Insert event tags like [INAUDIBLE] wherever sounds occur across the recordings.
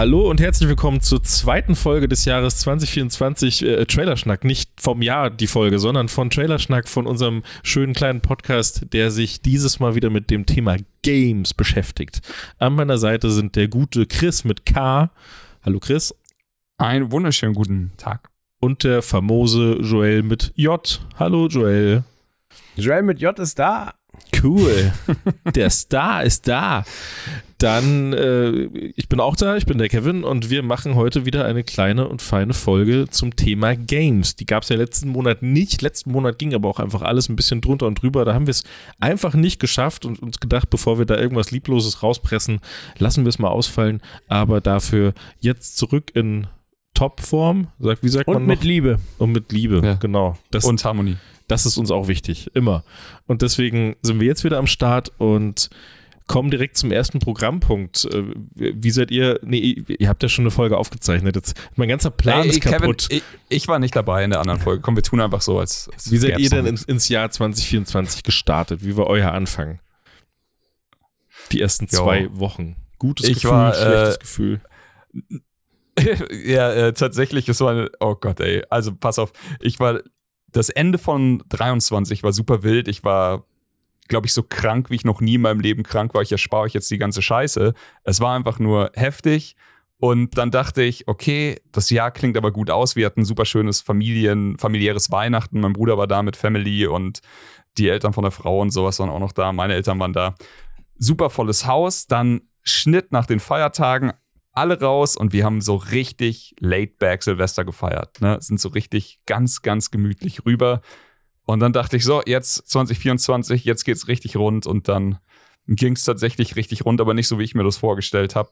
Hallo und herzlich willkommen zur zweiten Folge des Jahres 2024 äh, Trailerschnack. Nicht vom Jahr die Folge, sondern von Trailerschnack, von unserem schönen kleinen Podcast, der sich dieses Mal wieder mit dem Thema Games beschäftigt. An meiner Seite sind der gute Chris mit K. Hallo Chris. Einen wunderschönen guten Tag. Und der famose Joel mit J. Hallo Joel. Joel mit J ist da. Cool. Der Star ist da. Dann, äh, ich bin auch da, ich bin der Kevin und wir machen heute wieder eine kleine und feine Folge zum Thema Games. Die gab es ja letzten Monat nicht. Letzten Monat ging aber auch einfach alles ein bisschen drunter und drüber. Da haben wir es einfach nicht geschafft und uns gedacht, bevor wir da irgendwas Liebloses rauspressen, lassen wir es mal ausfallen. Aber dafür jetzt zurück in Topform. Wie sagt und man noch? mit Liebe. Und mit Liebe, Ja. genau. Das, und Harmonie. Das ist uns auch wichtig, immer. Und deswegen sind wir jetzt wieder am Start und kommen direkt zum ersten Programmpunkt. Äh, Wie seid ihr? Nee, ihr habt ja schon eine Folge aufgezeichnet. Jetzt mein ganzer Plan Ey, ist Kevin, kaputt. ich, ich war nicht dabei in der anderen Folge. Komm, wir tun einfach so, als. als Wie seid ihr denn ins, ins Jahr 2024 gestartet? Wie war euer Anfang? Die ersten Jo. zwei Wochen. Gutes Ich Gefühl, war, schlechtes äh, Gefühl. [LAUGHS] ja, äh, tatsächlich, es war eine, oh Gott, ey. Also pass auf, ich war, das Ende von 23 war super wild. Ich war, glaube ich, so krank, wie ich noch nie in meinem Leben krank war. Ich erspare euch jetzt die ganze Scheiße. Es war einfach nur heftig. Und dann dachte ich, okay, das Jahr klingt aber gut aus. Wir hatten ein super schönes Familien, familiäres Weihnachten. Mein Bruder war da mit Family und die Eltern von der Frau und sowas waren auch noch da. Meine Eltern waren da. Super volles Haus. Dann Schnitt nach den Feiertagen alle raus und wir haben so richtig laid back Silvester gefeiert. Ne? Sind so richtig ganz, ganz gemütlich rüber. Und dann dachte ich so, jetzt 2024, jetzt geht's richtig rund und dann ging es tatsächlich richtig rund, aber nicht so, wie ich mir das vorgestellt habe.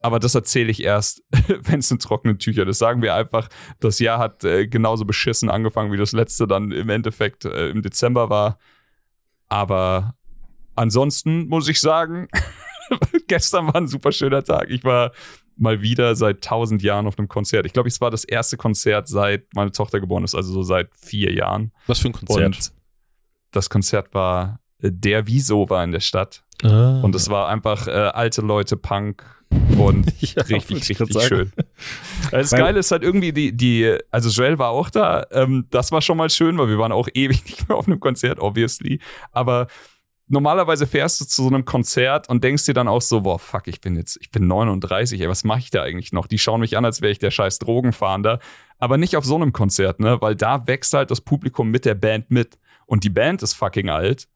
Aber das erzähle ich erst, [LAUGHS] wenn es in trockenen Tüchern ist. Sagen wir einfach, das Jahr hat äh, genauso beschissen angefangen, wie das letzte dann im Endeffekt äh, im Dezember war. Aber ansonsten muss ich sagen, [LAUGHS] [LAUGHS] gestern war ein super schöner Tag. Ich war mal wieder seit tausend Jahren auf einem Konzert. Ich glaube, es war das erste Konzert seit meine Tochter geboren ist, also so seit vier Jahren. Was für ein Konzert? Und das Konzert war äh, der Wieso war in der Stadt. Ah. Und es war einfach äh, alte Leute, Punk und [LAUGHS] Ja, richtig, richtig schön. Das Weil- Geile ist halt irgendwie die, die, also Joel war auch da. Ähm, das war schon mal schön, weil wir waren auch ewig [LAUGHS] nicht mehr auf einem Konzert, obviously. Aber normalerweise fährst du zu so einem Konzert und denkst dir dann auch so, boah, fuck, ich bin jetzt, ich bin 39, ey, was mache ich da eigentlich noch? Die schauen mich an, als wäre ich der scheiß Drogenfahnder. Aber nicht auf so einem Konzert, ne? Weil da wächst halt das Publikum mit der Band mit. Und die Band ist fucking alt.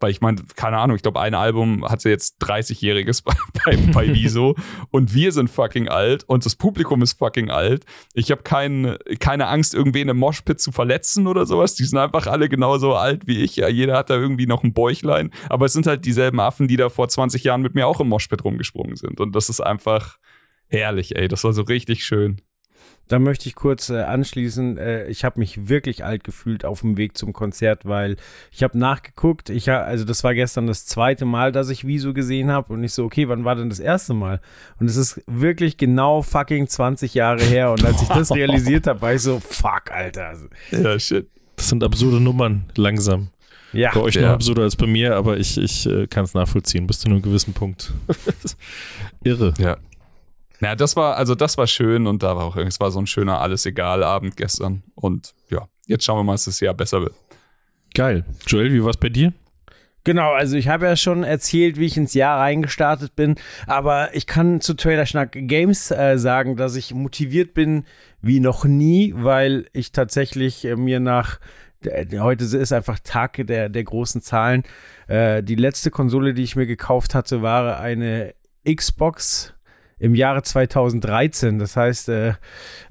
Weil ich meine, keine Ahnung, ich glaube, ein Album hatte jetzt 30-Jähriges [LAUGHS] bei, bei, bei Wieso. und wir sind fucking alt und das Publikum ist fucking alt. Ich habe kein, keine Angst, irgendwen im Moshpit zu verletzen oder sowas. Die sind einfach alle genauso alt wie ich. Ja, jeder hat da irgendwie noch ein Bäuchlein. Aber es sind halt dieselben Affen, die da vor 20 Jahren mit mir auch im Moshpit rumgesprungen sind. Und das ist einfach herrlich, ey. Das war so richtig schön. Da möchte ich kurz äh, anschließen. Äh, ich habe mich wirklich alt gefühlt auf dem Weg zum Konzert, weil ich habe nachgeguckt. Ich ha, also das war gestern das zweite Mal, dass ich Wieso gesehen habe und ich so, okay, wann war denn das erste Mal? Und es ist wirklich genau fucking 20 Jahre her. Und als ich das [LAUGHS] realisiert habe, war ich so, fuck, Alter. Ja, shit. Das sind absurde Nummern, langsam. Ja, Bei euch noch Ja. absurder als bei mir, aber ich, ich äh, kann es nachvollziehen, bis zu einem gewissen Punkt. [LAUGHS] Irre. Ja. Na, das war, also das war schön und da war auch, es war so ein schöner Alles-Egal-Abend gestern. Und ja, jetzt schauen wir mal, dass das Jahr besser wird. Geil. Joel, wie war es bei dir? Genau, also ich habe ja schon erzählt, wie ich ins Jahr reingestartet bin, aber ich kann zu Trailerschnack Games äh, sagen, dass ich motiviert bin wie noch nie, weil ich tatsächlich äh, mir nach äh, heute ist einfach Tag der, der großen Zahlen. Äh, die letzte Konsole, die ich mir gekauft hatte, war eine Xbox im Jahre 2013. Das heißt, äh,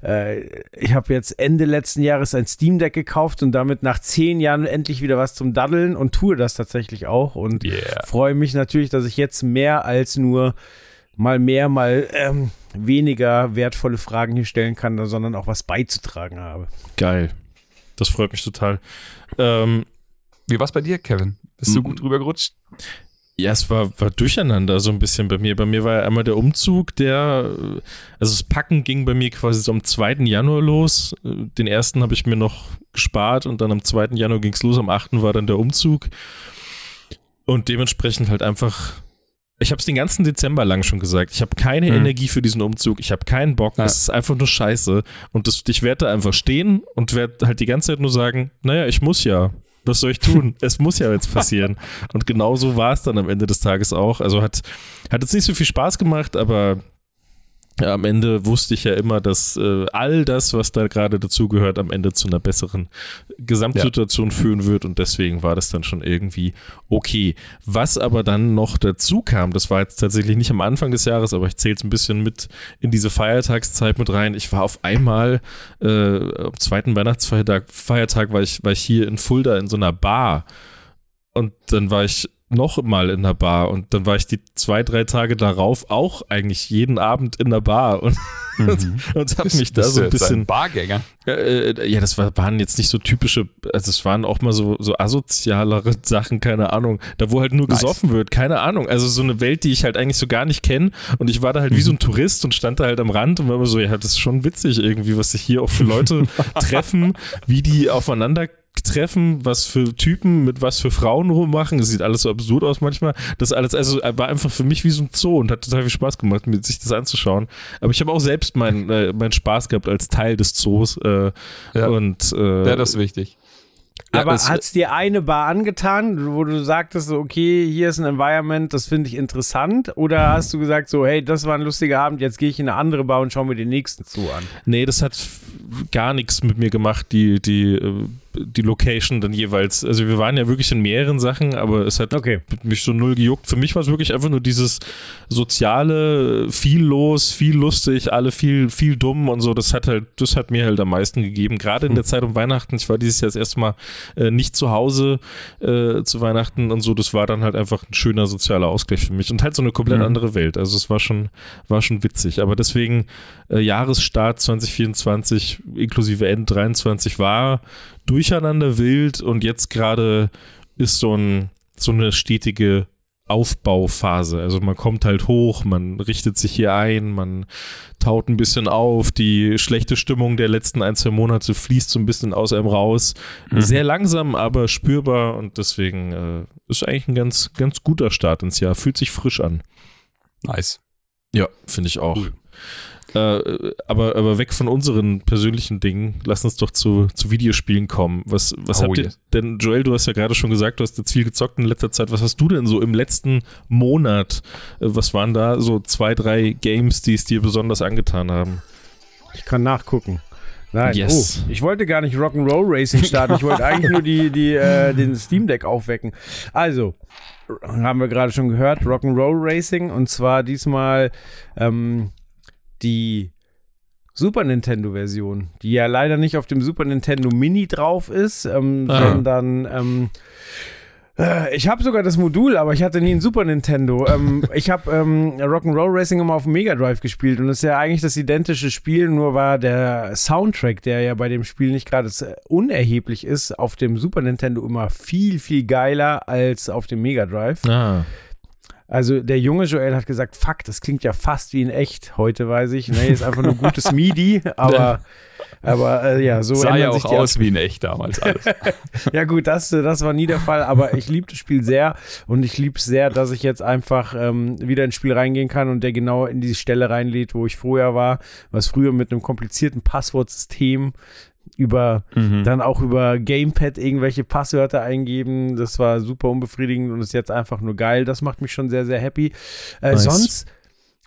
äh, ich habe jetzt Ende letzten Jahres ein Steam Deck gekauft und damit nach zehn Jahren endlich wieder was zum Daddeln und tue das tatsächlich auch und Yeah. freue mich natürlich, dass ich jetzt mehr als nur mal mehr, mal ähm, weniger wertvolle Fragen hier stellen kann, sondern auch was beizutragen habe. Geil. Das freut mich total. Ähm, Wie war's bei dir, Kevin? Bist du gut rübergerutscht? Ja, es war, war durcheinander so ein bisschen bei mir. Bei mir war ja einmal der Umzug, der, also das Packen ging bei mir quasi so am 2. Januar los. Den ersten habe ich mir noch gespart und dann am 2. Januar ging es los. Am 8. war dann der Umzug. Und dementsprechend halt einfach, ich habe es den ganzen Dezember lang schon gesagt, ich habe keine Mhm. Energie für diesen Umzug, ich habe keinen Bock, Ja. das ist einfach nur scheiße. Und das, ich werde da einfach stehen und werde halt die ganze Zeit nur sagen, naja, ich muss ja. Was soll ich tun? es muss ja jetzt passieren. Und genau so war es dann am Ende des Tages auch. Also hat, hat jetzt nicht so viel Spaß gemacht, aber am Ende wusste ich ja immer, dass äh, all das, was da gerade dazugehört, am Ende zu einer besseren Gesamtsituation führen wird und deswegen war das dann schon irgendwie okay. Was aber dann noch dazu kam, das war jetzt tatsächlich nicht am Anfang des Jahres, aber ich zähle es ein bisschen mit in diese Feiertagszeit mit rein. Ich war auf einmal äh, am zweiten Weihnachtsfeiertag Feiertag war ich, war ich hier in Fulda in so einer Bar und dann war ich noch mal in der Bar. Und dann war ich die zwei, drei Tage darauf auch eigentlich jeden Abend in der Bar. Und, und, und habe mich da so ein jetzt ein bisschen Bargänger. äh, ja, das war, waren jetzt nicht so typische, also es waren auch mal so, so asozialere [LAUGHS] Sachen, keine Ahnung. Da wo halt nur Nice. gesoffen wird, keine Ahnung. Also so eine Welt, die ich halt eigentlich so gar nicht kenne. Und ich war da halt wie so Mhm. ein Tourist und stand da halt am Rand und war immer so, ja, das ist schon witzig irgendwie, was sich hier auch für Leute [LAUGHS] treffen, wie die aufeinander treffen, was für Typen mit was für Frauen rummachen. Das sieht alles so absurd aus manchmal. Das alles, also war einfach für mich wie so ein Zoo und hat total viel Spaß gemacht, sich das anzuschauen. Aber ich habe auch selbst meinen äh, meinen Spaß gehabt als Teil des Zoos. Äh, Ja. und äh, Ja, das ist wichtig. ja, Aber es- hat es dir eine Bar angetan, wo du sagtest, so, okay, hier ist ein Environment, das finde ich interessant? Oder hast du gesagt, so, hey, das war ein lustiger Abend, jetzt gehe ich in eine andere Bar und schaue mir den nächsten zu an? Nee, das hat gar nichts mit mir gemacht, die, die, äh, die Location dann jeweils. Also wir waren ja wirklich in mehreren Sachen, aber es hat Okay. mich so null gejuckt. Für mich war es wirklich einfach nur dieses soziale, viel los, viel lustig, alle viel, viel dumm und so. Das hat halt, das hat mir halt am meisten gegeben. Gerade in der Zeit um Weihnachten. Ich war dieses Jahr das erste Mal äh, nicht zu Hause äh, zu Weihnachten und so. Das war dann halt einfach ein schöner sozialer Ausgleich für mich und halt so eine komplett Mhm. andere Welt. Also es war schon, war schon witzig. Aber deswegen äh, Jahresstart 2024 inklusive End 23 war durcheinander wild und jetzt gerade ist so ein so eine stetige Aufbauphase. Also man kommt halt hoch, man richtet sich hier ein, man taut ein bisschen auf, die schlechte Stimmung der letzten ein, zwei Monate fließt so ein bisschen aus einem raus. Mhm. Sehr langsam, aber spürbar und deswegen äh, ist eigentlich ein ganz, ganz guter Start ins Jahr. Fühlt sich frisch an. Nice. Ja, finde ich auch. Cool. Äh, aber, aber weg von unseren persönlichen Dingen, lass uns doch zu, zu Videospielen kommen. Was, was Oh, habt ihr yes. denn, Joel, du hast ja gerade schon gesagt, du hast jetzt viel gezockt in letzter Zeit. Was hast du denn so im letzten Monat? Äh, was waren da so zwei, drei Games, die es dir besonders angetan haben? Ich kann nachgucken. Nein, Yes. oh, ich wollte gar nicht Rock'n'Roll Racing starten. Ich wollte [LAUGHS] eigentlich nur die, die, äh, den Steam Deck aufwecken. Also, haben wir gerade schon gehört, Rock'n'Roll Racing und zwar diesmal ähm, die Super Nintendo Version, die ja leider nicht auf dem Super Nintendo Mini drauf ist, ähm, Ah. sondern ähm, äh, ich habe sogar das Modul, aber ich hatte nie ein Super Nintendo. Ähm, [LAUGHS] ich habe ähm, Rock'n'Roll Racing immer auf dem Mega Drive gespielt und es ist ja eigentlich das identische Spiel, nur war der Soundtrack, der ja bei dem Spiel nicht gerade unerheblich ist, auf dem Super Nintendo immer viel, viel geiler als auf dem Mega Drive. Ah, Also der junge Joel hat gesagt, fuck, das klingt ja fast wie in echt. Heute weiß ich, nee, ist einfach nur gutes MIDI, [LAUGHS] aber, aber äh, ja, so Sah ja sich auch aus wie in echt damals alles. [LAUGHS] ja gut, das, das war nie der Fall, aber ich liebe das Spiel sehr und ich liebe es sehr, dass ich jetzt einfach ähm, wieder ins Spiel reingehen kann und der genau in die Stelle reinlädt, wo ich vorher war, was früher mit einem komplizierten Passwortsystem über Mhm. dann auch über Gamepad irgendwelche Passwörter eingeben. Das war super unbefriedigend und ist jetzt einfach nur geil. Das macht mich schon sehr, sehr happy. Äh, Nice. Sonst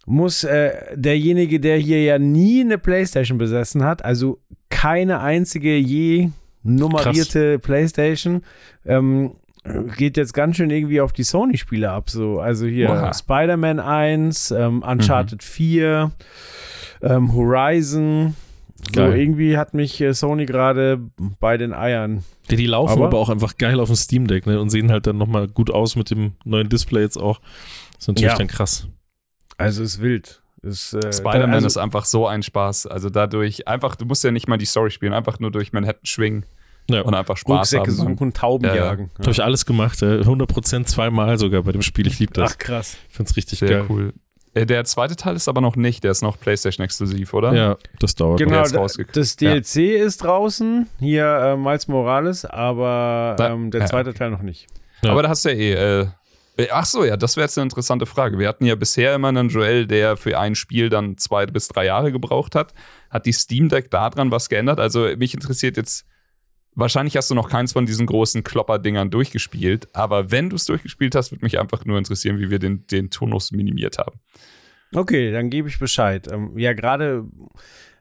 muss äh, derjenige, der hier ja nie eine Playstation besessen hat, also keine einzige je nummerierte Playstation, ähm, geht jetzt ganz schön irgendwie auf die Sony-Spiele ab. So. Also hier. Spider-Man 1, ähm, Uncharted 4, ähm, Horizon. So, Geil. irgendwie hat mich äh, Sony gerade bei den Eiern. die, die laufen aber, Aber- auch einfach geil auf dem Steam Deck ne? und sehen halt dann nochmal gut aus mit dem neuen Display jetzt auch. Das ist natürlich Ja. dann krass. Also ist wild. Ist, äh, Spider-Man also, ist einfach so ein Spaß. Also dadurch, einfach, du musst ja nicht mal die Story spielen, einfach nur durch Manhattan schwingen. Ja. und einfach Spaß Rucksäcke haben. suchen, Tauben Ja, ja. jagen. Habe ich alles gemacht, äh, 100% zweimal sogar bei dem Spiel. Ich liebe das. Ach krass. Ich finde es richtig Sehr geil. cool. Äh, Der zweite Teil ist aber noch nicht, der ist noch PlayStation exklusiv, oder? Ja, das dauert. Genau, das DLC ist draußen, hier äh, Miles Morales, aber ähm, der ja, zweite Teil noch nicht. Ja. Aber da hast du ja eh. Äh, äh, ach so, ja, das wäre jetzt eine interessante Frage. Wir hatten ja bisher immer einen Joel, der für ein Spiel dann zwei bis drei Jahre gebraucht hat. Hat die Steam Deck daran was geändert? Also mich interessiert jetzt. Wahrscheinlich hast du noch keins von diesen großen Klopper-Dingern durchgespielt, aber wenn du es durchgespielt hast, würde mich einfach nur interessieren, wie wir den, den Tonus minimiert haben. Okay, dann gebe ich Bescheid. Ähm, ja, gerade,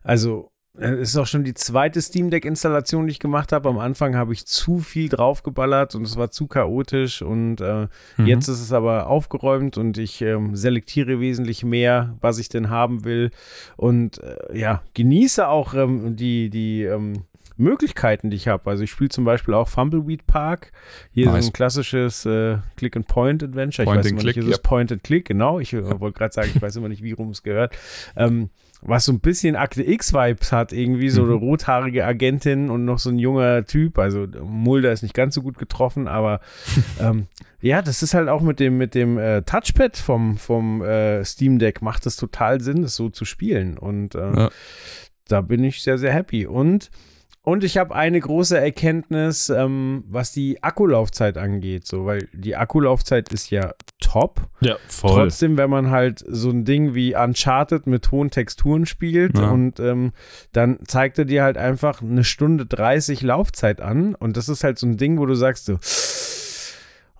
also äh, es ist auch schon die zweite Steam Deck-Installation, die ich gemacht habe. Am Anfang habe ich zu viel draufgeballert und es war zu chaotisch und äh, Mhm. jetzt ist es aber aufgeräumt und ich ähm, selektiere wesentlich mehr, was ich denn haben will und äh, ja, genieße auch ähm, die, die ähm, Möglichkeiten, die ich habe. Also ich spiele zum Beispiel auch Fumbleweed Park. Hier Nice. so ein klassisches äh, Click-and-Point-Adventure. Point ich weiß immer Click, nicht, ist es yep. Point and Click, genau. Ich äh, wollte gerade sagen, ich weiß immer nicht, wie rum es gehört. Ähm, was so ein bisschen Akte X-Vibes hat, irgendwie so eine Mhm. rothaarige Agentin und noch so ein junger Typ. Also Mulder ist nicht ganz so gut getroffen, aber [LAUGHS] ähm, ja, das ist halt auch mit dem, mit dem äh, Touchpad vom, vom äh, Steam Deck macht es total Sinn, das so zu spielen. Und äh, Ja. da bin ich sehr, sehr happy. Und und ich habe eine große Erkenntnis, ähm, was die Akkulaufzeit angeht, so, weil die Akkulaufzeit ist ja top. Ja, voll. Trotzdem, wenn man halt so ein Ding wie Uncharted mit hohen Texturen spielt Ja. und ähm, dann zeigt er dir halt einfach eine Stunde 30 Laufzeit an und das ist halt so ein Ding, wo du sagst so,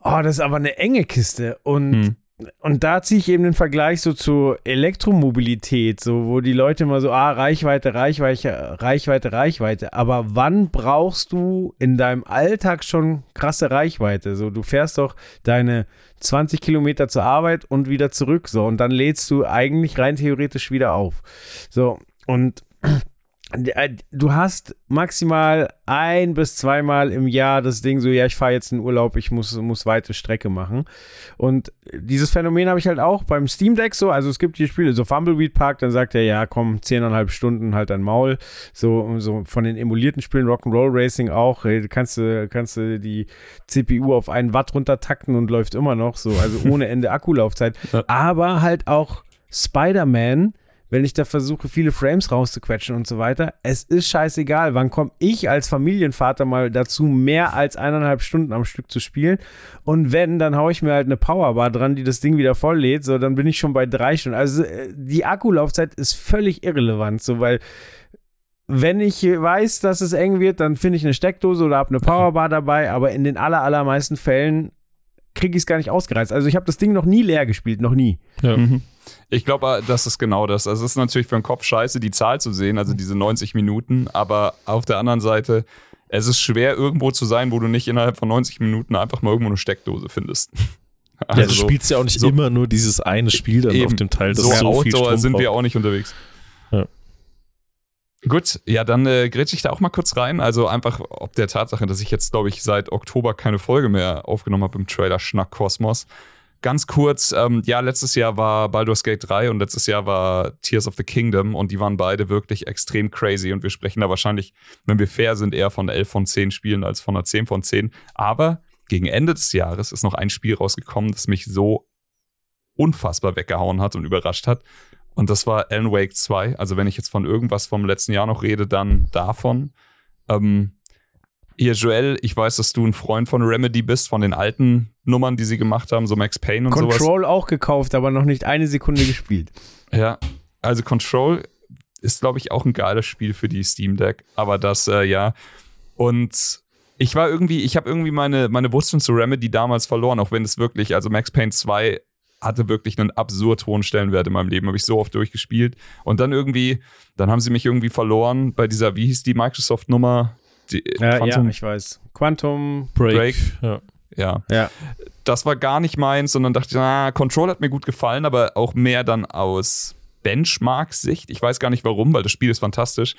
oh, das ist aber eine enge Kiste und Hm. Und da ziehe ich eben den Vergleich so zur Elektromobilität, so wo die Leute immer so, ah, Reichweite, Reichweite, Reichweite, Reichweite. Aber wann brauchst du in deinem Alltag schon krasse Reichweite? So, du fährst doch deine 20 Kilometer zur Arbeit und wieder zurück, so, und dann lädst du eigentlich rein theoretisch wieder auf. So, und du hast maximal ein bis zweimal im Jahr das Ding so, ja, ich fahre jetzt in Urlaub, ich muss, muss weite Strecke machen. Und dieses Phänomen habe ich halt auch beim Steam Deck so, also es gibt die Spiele, so Fumbleweed Park, dann sagt er, ja, komm, zehneinhalb Stunden halt ein Maul. So, so von den emulierten Spielen, Rock'n'Roll Racing auch, ey, kannst du, kannst du die CPU auf einen Watt runtertakten und läuft immer noch so, also ohne Ende [LAUGHS] Akkulaufzeit. Aber halt auch Spider-Man, wenn ich da versuche, viele Frames rauszuquetschen und so weiter. Es ist scheißegal, wann komme ich als Familienvater mal dazu, mehr als eineinhalb Stunden am Stück zu spielen. Und wenn, dann haue ich mir halt eine Powerbar dran, die das Ding wieder voll lädt. So, dann bin ich schon bei drei Stunden. Also äh, die Akkulaufzeit ist völlig irrelevant, so weil wenn ich weiß, dass es eng wird, dann finde ich eine Steckdose oder habe eine Powerbar dabei, aber in den aller, allermeisten Fällen kriege ich es gar nicht ausgereizt. Also ich habe das Ding noch nie leer gespielt, noch nie. Ja. Mhm. Ich glaube, das ist genau das. Also es ist natürlich für den Kopf scheiße, die Zahl zu sehen, also diese 90 Minuten, aber auf der anderen Seite, es ist schwer, irgendwo zu sein, wo du nicht innerhalb von 90 Minuten einfach mal irgendwo eine Steckdose findest. [LAUGHS] Ja, du Also, spielst ja auch nicht so- immer nur dieses eine Spiel dann Eben. auf dem Teil, das so, so viel Outdoor Strom sind wir auch nicht unterwegs. Gut, ja, dann äh, grätsch ich da auch mal kurz rein. Also einfach ob der Tatsache, dass ich jetzt, glaube ich, seit Oktober keine Folge mehr aufgenommen habe im Trailer Schnack Kosmos. Ganz kurz, ähm, ja, letztes Jahr war Baldur's Gate 3 und letztes Jahr war Tears of the Kingdom und die waren beide wirklich extrem crazy und wir sprechen da wahrscheinlich, wenn wir fair sind, eher von 11 von 10 Spielen als von einer 10 von 10. Aber gegen Ende des Jahres ist noch ein Spiel rausgekommen, das mich so unfassbar weggehauen hat und überrascht hat. Und das war Alan Wake 2. Also wenn ich jetzt von irgendwas vom letzten Jahr noch rede, dann davon. Ähm, hier, Joel, ich weiß, dass du ein Freund von Remedy bist, von den alten Nummern, die sie gemacht haben, so Max Payne und sowas. Control auch gekauft, aber noch nicht eine Sekunde gespielt. [LAUGHS] Ja, also Control ist, glaube ich, auch ein geiles Spiel für die Steam Deck. Aber das, äh, ja. Und ich war irgendwie, ich habe irgendwie meine, meine Wurzeln zu Remedy damals verloren, auch wenn es wirklich, also Max Payne 2 hatte wirklich einen absurd hohen Stellenwert in meinem Leben, habe ich so oft durchgespielt. Und dann irgendwie, dann haben sie mich irgendwie verloren bei dieser, wie hieß die Microsoft-Nummer? Die, Ja, Quantum- ja, ich weiß. Quantum. Break. Break. Ja. ja. Ja. das war gar nicht meins, sondern dachte, na, Control hat mir gut gefallen, aber auch mehr dann aus Benchmark-Sicht. Ich weiß gar nicht warum, weil das Spiel ist fantastisch.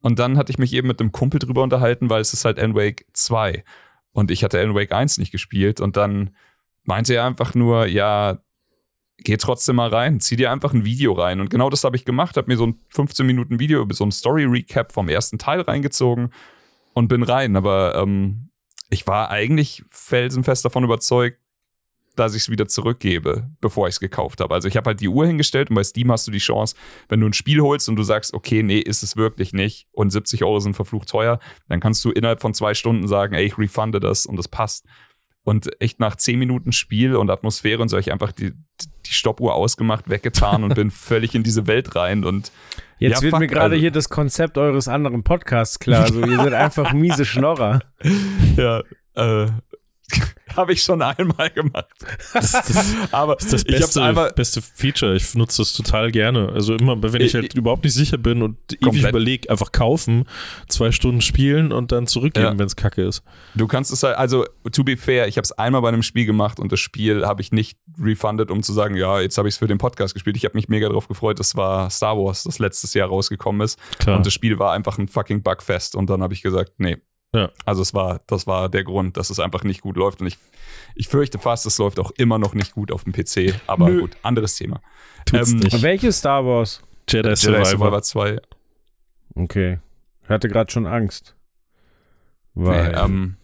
Und dann hatte ich mich eben mit einem Kumpel drüber unterhalten, weil es ist halt Alan Wake 2. Und ich hatte Alan Wake 1 nicht gespielt. Und dann meinte er einfach nur, ja, geh trotzdem mal rein, zieh dir einfach ein Video rein. Und genau das habe ich gemacht, habe mir so ein 15 Minuten Video über so ein Story-Recap vom ersten Teil reingezogen. und bin rein. Aber ähm, ich war eigentlich felsenfest davon überzeugt, dass ich es wieder zurückgebe, bevor ich es gekauft habe. Also ich habe halt die Uhr hingestellt und bei Steam hast du die Chance, wenn du ein Spiel holst und du sagst, okay, nee, ist es wirklich nicht und 70 Euro sind verflucht teuer, dann kannst du innerhalb von zwei Stunden sagen, ey, ich refunde das und das passt. Und echt nach zehn Minuten Spiel und Atmosphäre und so habe ich einfach die, die Stoppuhr ausgemacht, weggetan und bin [LAUGHS] völlig in diese Welt rein. Und Jetzt ja, wird fuck, mir gerade also- hier das Konzept eures anderen Podcasts klar. Also, ihr seid einfach miese Schnorrer. [LAUGHS] Ja, äh, [LAUGHS] habe ich schon einmal gemacht. Das, das, Aber das ist das [LAUGHS] beste, einmal, beste Feature. Ich nutze das total gerne. Also immer, wenn ich Ich- halt überhaupt nicht sicher bin und ewig Komplett. überlege, einfach kaufen, zwei Stunden spielen und dann zurückgeben, Ja. wenn es kacke ist. Du kannst es halt, also to be fair, ich habe es einmal bei einem Spiel gemacht und das Spiel habe ich nicht refunded, um zu sagen, ja, jetzt habe ich es für den Podcast gespielt. Ich habe mich mega darauf gefreut, das war Star Wars, das letztes Jahr rausgekommen ist. Klar. Und das Spiel war einfach ein fucking Bugfest. Und dann habe ich gesagt, nee. Ja. Also es war, das war der Grund, dass es einfach nicht gut läuft. Und ich, ich fürchte fast, es läuft auch immer noch nicht gut auf dem PC. Aber Nö. gut, anderes Thema. Tut's ähm, nicht. Welches Star Wars? Jedi Jedi Survivor. Survivor 2. Okay. Ich hatte gerade schon Angst. Weil. Nee, ähm,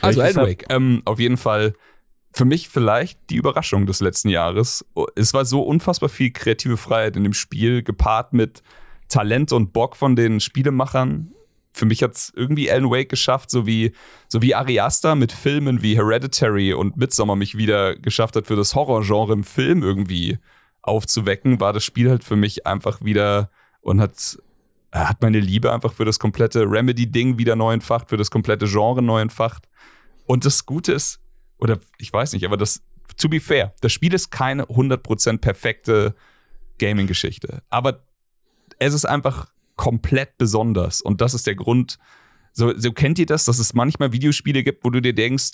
also Wake, ähm, auf jeden Fall für mich vielleicht die Überraschung des letzten Jahres. Es war so unfassbar viel kreative Freiheit in dem Spiel, gepaart mit Talent und Bock von den Spielemachern. Für mich hat es irgendwie Alan Wake geschafft, so wie, so wie Ari Aster mit Filmen wie Hereditary und Midsommar mich wieder geschafft hat, für das Horrorgenre im Film irgendwie aufzuwecken, war das Spiel halt für mich einfach wieder und hat, hat meine Liebe einfach für das komplette Remedy-Ding wieder neu entfacht, für das komplette Genre neu entfacht. Und das Gute ist, oder ich weiß nicht, aber das, to be fair, das Spiel ist keine 100% perfekte Gaming-Geschichte. Aber es ist einfach komplett besonders. Und das ist der Grund. So, so kennt ihr das, dass es manchmal Videospiele gibt, wo du dir denkst,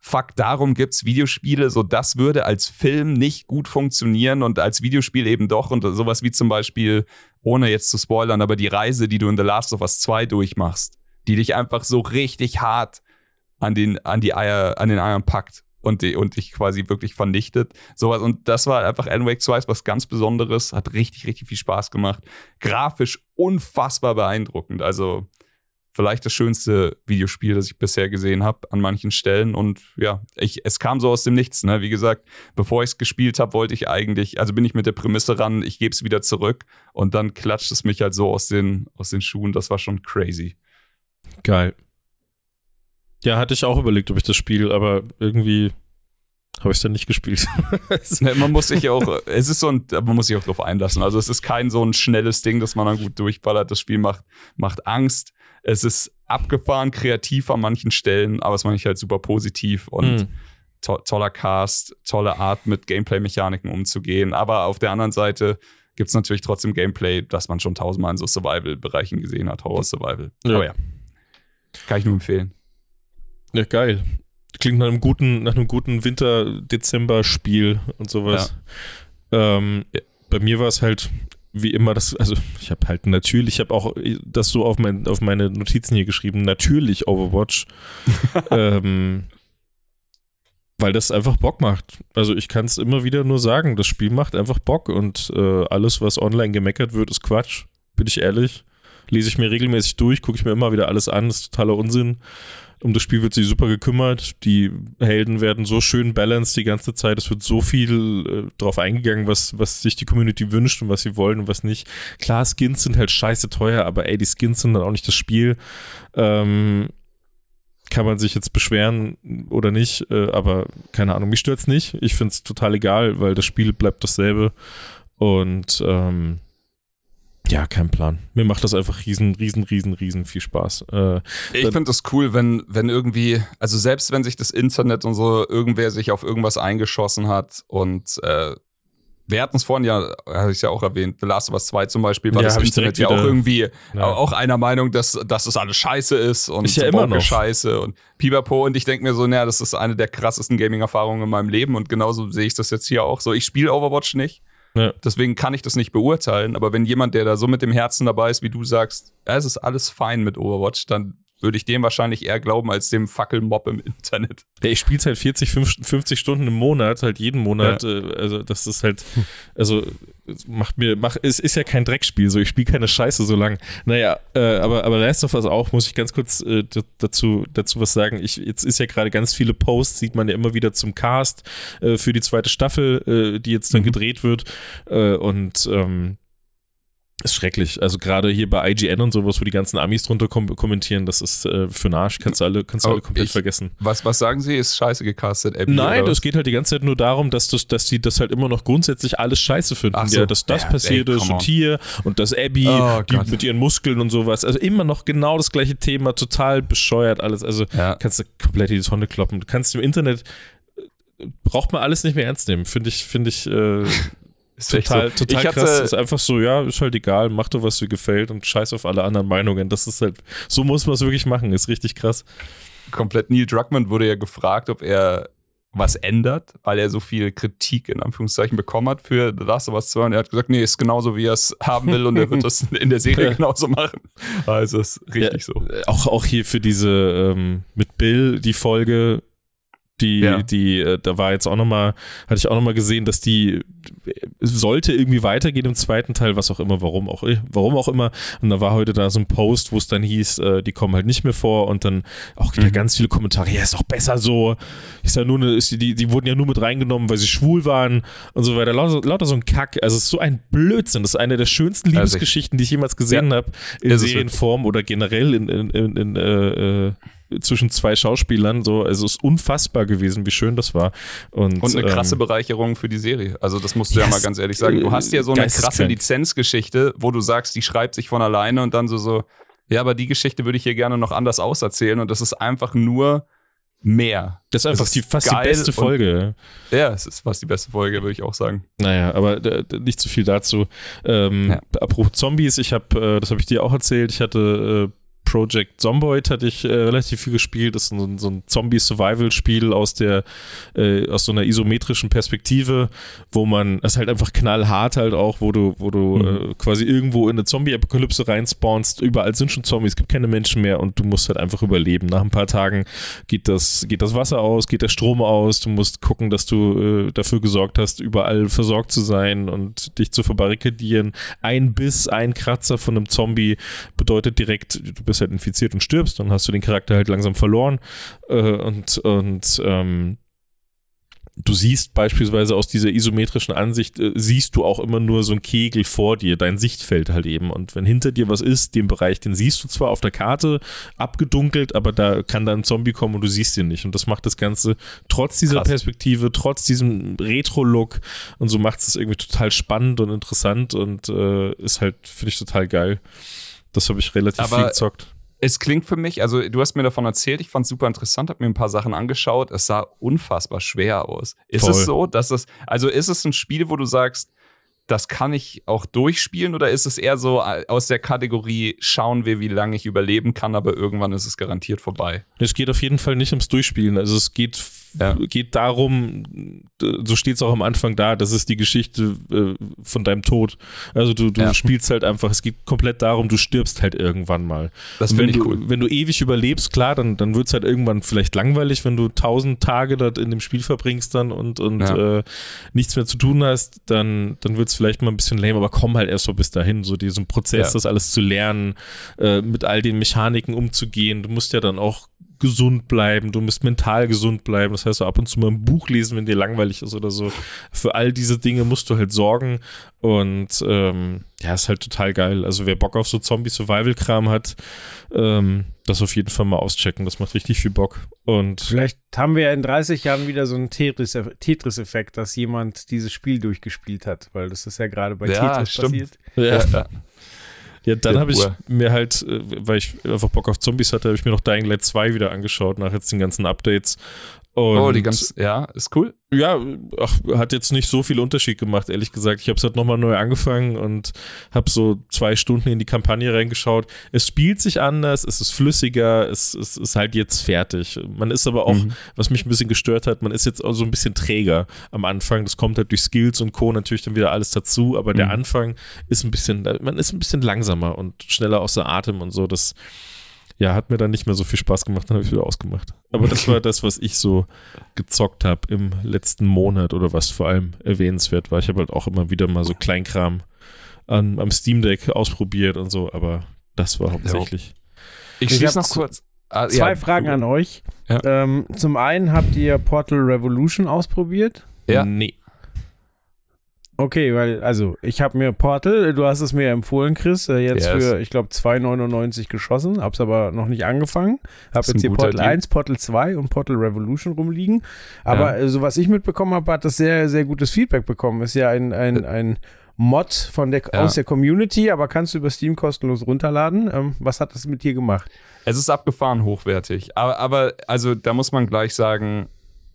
fuck, darum gibt's Videospiele, so das würde als Film nicht gut funktionieren und als Videospiel eben doch. Und sowas wie zum Beispiel, ohne jetzt zu spoilern, aber die Reise, die du in The Last of Us 2 durchmachst, die dich einfach so richtig hart an den, an die Eier, an den Eiern packt und, die, und dich quasi wirklich vernichtet. Sowas. Und das war einfach Alan Wake 2 ist was ganz Besonderes, hat richtig, richtig viel Spaß gemacht. Grafisch unfassbar beeindruckend. Also vielleicht das schönste Videospiel, das ich bisher gesehen habe an manchen Stellen. Und ja, ich, es kam so aus dem Nichts. Ne? Wie gesagt, bevor ich es gespielt habe, wollte ich eigentlich, also bin ich mit der Prämisse ran, ich gebe es wieder zurück. Und dann klatscht es mich halt so aus den, aus den Schuhen. Das war schon crazy. Geil. Ja, hatte ich auch überlegt, ob ich das spiele, aber irgendwie habe ich es dann nicht gespielt. [LAUGHS] Ne, man muss sich auch, es ist so ein, man muss sich auch drauf einlassen. Also es ist kein so ein schnelles Ding, das man dann gut durchballert. Das Spiel macht, macht Angst. Es ist abgefahren, kreativ an manchen Stellen, aber es meine ich halt super positiv und Hm. to toller Cast, tolle Art mit Gameplay-Mechaniken umzugehen. Aber auf der anderen Seite gibt es natürlich trotzdem Gameplay, das man schon tausendmal in so Survival-Bereichen gesehen hat, Horror-Survival. Ja. Aber ja, kann ich nur empfehlen. Ja, geil. Klingt nach einem guten, nach einem guten Winter-Dezember-Spiel und sowas. Ähm, Ja. Bei mir war es halt wie immer das, also ich habe halt natürlich, ich habe auch das so auf, mein, auf meine Notizen hier geschrieben, natürlich Overwatch. [LAUGHS] ähm, weil das einfach Bock macht. Also ich kann es immer wieder nur sagen, das Spiel macht einfach Bock und äh, alles, was online gemeckert wird, ist Quatsch, bin ich ehrlich. Lese ich mir regelmäßig durch, gucke ich mir immer wieder alles an, ist totaler Unsinn. Um das Spiel wird sich super gekümmert. Die Helden werden so schön balanced die ganze Zeit. Es wird so viel äh, drauf eingegangen, was, was sich die Community wünscht und was sie wollen und was nicht. Klar, Skins sind halt scheiße teuer, aber ey, die Skins sind dann auch nicht das Spiel. Ähm, kann man sich jetzt beschweren oder nicht, äh, aber keine Ahnung, mich stört's nicht. Ich find's total egal, weil das Spiel bleibt dasselbe. Und ähm, ja, kein Plan. Mir macht das einfach riesen, riesen, riesen, riesen viel Spaß. Äh, Ich finde das cool, wenn, wenn irgendwie, also selbst wenn sich das Internet und so, irgendwer sich auf irgendwas eingeschossen hat und äh, wir hatten es vorhin ja, habe ich ja auch erwähnt, The Last of Us 2 zum Beispiel, war Ja, das ich Internet direkt ja auch irgendwie Ja. auch einer Meinung, dass, dass das alles scheiße ist und Ist ja immer noch. scheiße und Pipapo und ich denke mir so, naja, das ist eine der krassesten Gaming-Erfahrungen in meinem Leben und genauso sehe ich das jetzt hier auch so. Ich spiele Overwatch nicht, Ja. Deswegen kann ich das nicht beurteilen, aber wenn jemand, der da so mit dem Herzen dabei ist, wie du sagst, ja, es ist alles fein mit Overwatch, dann würde ich dem wahrscheinlich eher glauben als dem Fackelmob im Internet. Ja, ich spiele halt 40, 50 Stunden im Monat, halt jeden Monat. Ja. Äh, also das ist halt, also macht mir, mach, es ist ja kein Dreckspiel, so ich spiele keine Scheiße so lang. Naja, äh, aber, aber Last of Us auch, muss ich ganz kurz äh, dazu, dazu was sagen. Ich, jetzt ist ja gerade ganz viele Posts, sieht man ja immer wieder zum Cast äh, für die zweite Staffel, äh, die jetzt dann mhm. gedreht wird. Äh, und ähm, ist schrecklich. Also gerade hier bei IGN und sowas, wo die ganzen Amis drunter kom kommentieren, das ist äh, für Arsch, kannst du alle, kannst du alle komplett ich, vergessen. Was, was sagen sie? Ist scheiße gecastet, Abby, Nein, das geht halt die ganze Zeit nur darum, dass, das, dass die das halt immer noch grundsätzlich alles scheiße finden. So. Ja, dass das ja, passiert ey, ist und hier und das Abby, oh, die mit ihren Muskeln und sowas. Also immer noch genau das gleiche Thema, total bescheuert alles. Also ja. kannst du komplett in die Tonne kloppen. Du kannst im Internet äh, braucht man alles nicht mehr ernst nehmen, finde ich, finde ich, äh, Ist total, so. total ich krass. ist einfach so, ja, ist halt egal, mach doch, was dir gefällt und scheiß auf alle anderen Meinungen. Das ist halt, so muss man es wirklich machen, ist richtig krass. Komplett. Neil Druckmann wurde ja gefragt, ob er was ändert, weil er so viel Kritik in Anführungszeichen bekommen hat für The Last of Us 2 und er hat gesagt, nee, ist genauso, wie er es haben will und er wird das in der Serie [LAUGHS] genauso machen. Also ist richtig ja, so. Auch, auch hier für diese ähm, mit Bill die Folge die, ja. die, äh, da war jetzt auch nochmal, hatte ich auch nochmal gesehen, dass die sollte irgendwie weitergehen im zweiten Teil, was auch immer, warum auch, warum auch immer. Und da war heute da so ein Post, wo es dann hieß, äh, die kommen halt nicht mehr vor und dann auch wieder mhm. ganz viele Kommentare, ja, ist doch besser so. Ist ja nur eine, ist die, die wurden ja nur mit reingenommen, weil sie schwul waren und so weiter. Lauter, lauter so ein Kack. Also es ist so ein Blödsinn. Das ist eine der schönsten Liebesgeschichten, die ich jemals gesehen ja. habe, in Serienform oder generell in, in, in, in äh, äh zwischen zwei Schauspielern. So, also es ist unfassbar gewesen, wie schön das war. Und, und eine krasse ähm, Bereicherung für die Serie. Also das musst du yes, ja mal ganz ehrlich sagen. Du hast ja so eine krasse Lizenzgeschichte, wo du sagst, die schreibt sich von alleine und dann so so, ja, aber die Geschichte würde ich hier gerne noch anders auserzählen und das ist einfach nur mehr. Das ist einfach ist die, fast die beste Folge. Und, ja, es ist fast die beste Folge, würde ich auch sagen. Naja, aber äh, nicht zu viel dazu. Ähm, ja. Apropos Zombies, ich habe, äh, das habe ich dir auch erzählt, ich hatte äh, Project Zomboid hatte ich äh, relativ viel gespielt. Das ist so, so ein Zombie-Survival-Spiel aus der, äh, aus so einer isometrischen Perspektive, wo man, das ist halt einfach knallhart halt auch, wo du, wo du mhm. äh, quasi irgendwo in eine Zombie-Apokalypse reinspawnst. Überall sind schon Zombies, es gibt keine Menschen mehr und du musst halt einfach überleben. Nach ein paar Tagen geht das, geht das Wasser aus, geht der Strom aus. Du musst gucken, dass du äh, dafür gesorgt hast, überall versorgt zu sein und dich zu verbarrikadieren. Ein Biss, ein Kratzer von einem Zombie bedeutet direkt, du bist halt infiziert und stirbst, dann hast du den Charakter halt langsam verloren. Äh, und und ähm, du siehst beispielsweise aus dieser isometrischen Ansicht, äh, siehst du auch immer nur so ein Kegel vor dir, dein Sichtfeld halt eben. Und wenn hinter dir was ist, den Bereich, den siehst du zwar auf der Karte abgedunkelt, aber da kann dann ein Zombie kommen und du siehst ihn nicht. Und das macht das Ganze trotz dieser Krass. Perspektive, trotz diesem Retro-Look und so macht es irgendwie total spannend und interessant und äh, ist halt, finde ich, total geil. Das habe ich relativ aber viel gezockt es klingt für mich, also du hast mir davon erzählt, ich fand es super interessant, habe mir ein paar Sachen angeschaut. Es sah unfassbar schwer aus. Ist Voll. es so, dass es, also ist es ein Spiel, wo du sagst, das kann ich auch durchspielen oder ist es eher so äh, aus der Kategorie, schauen wir, wie lange ich überleben kann, aber irgendwann ist es garantiert vorbei? Es geht auf jeden Fall nicht ums Durchspielen. Also es geht ja. geht darum, so steht es auch am Anfang da, das ist die Geschichte äh, von deinem Tod. Also du, du ja. spielst halt einfach, es geht komplett darum, du stirbst halt irgendwann mal. Das finde ich cool. Wenn du ewig überlebst, klar, dann, dann wird es halt irgendwann vielleicht langweilig, wenn du tausend Tage dort in dem Spiel verbringst dann und, und ja. äh, nichts mehr zu tun hast, dann, dann wird es vielleicht mal ein bisschen lame, aber komm halt erst so bis dahin, so diesen Prozess, das alles zu lernen, äh, mit all den Mechaniken umzugehen. Du musst ja dann auch gesund bleiben, du musst mental gesund bleiben. Das heißt, so ab und zu mal ein Buch lesen, wenn dir langweilig ist oder so. Für all diese Dinge musst du halt sorgen. Und ähm, ja, ist halt total geil. Also wer Bock auf so Zombie-Survival-Kram hat, ähm, das auf jeden Fall mal auschecken. Das macht richtig viel Bock. Und vielleicht haben wir ja in 30 Jahren wieder so einen Tetris-Effekt, dass jemand dieses Spiel durchgespielt hat, weil das ist ja gerade bei ja, Tetris stimmt. passiert. Ja. ja. [LAUGHS] Ja, dann habe ich mir halt, äh, weil ich einfach Bock auf Zombies hatte, habe ich mir noch Dying Light 2 wieder angeschaut, nach jetzt den ganzen Updates. Und oh, die ganz, ja, ist cool. Ja, ach, hat jetzt nicht so viel Unterschied gemacht, ehrlich gesagt. Ich habe es halt nochmal neu angefangen und habe so zwei Stunden in die Kampagne reingeschaut. Es spielt sich anders, es ist flüssiger, es, es ist halt jetzt fertig. Man ist aber auch, mhm. was mich ein bisschen gestört hat, man ist jetzt auch so ein bisschen träger am Anfang. Das kommt halt durch Skills und Co. natürlich dann wieder alles dazu, aber mhm. der Anfang ist ein bisschen, man ist ein bisschen langsamer und schneller außer Atem und so. Das ja, hat mir dann nicht mehr so viel Spaß gemacht, dann habe ich wieder ausgemacht. Aber das war das, was ich so gezockt habe im letzten Monat oder was vor allem erwähnenswert war. Ich habe halt auch immer wieder mal so Kleinkram an, am Steam Deck ausprobiert und so, aber das war hauptsächlich. Ich Ich schließe noch kurz. Ah, Zwei ja, Fragen an euch. Ja. Ähm, zum einen habt ihr Portal Revolution ausprobiert? Ja. Nee. Okay, weil, also, ich habe mir Portal, du hast es mir empfohlen, Chris, äh, jetzt Yes. für, ich glaube, 2,99 geschossen, hab's aber noch nicht angefangen. Hab jetzt hier Portal Deal. 1, Portal 2 und Portal Revolution rumliegen. Aber Ja. äh, so was ich mitbekommen habe, hat das sehr, sehr gutes Feedback bekommen. Ist ja ein, ein, ein Mod von der, Ja. aus der Community, aber kannst du über Steam kostenlos runterladen. Ähm, was hat das mit dir gemacht? Es ist abgefahren hochwertig. Aber, aber also da muss man gleich sagen,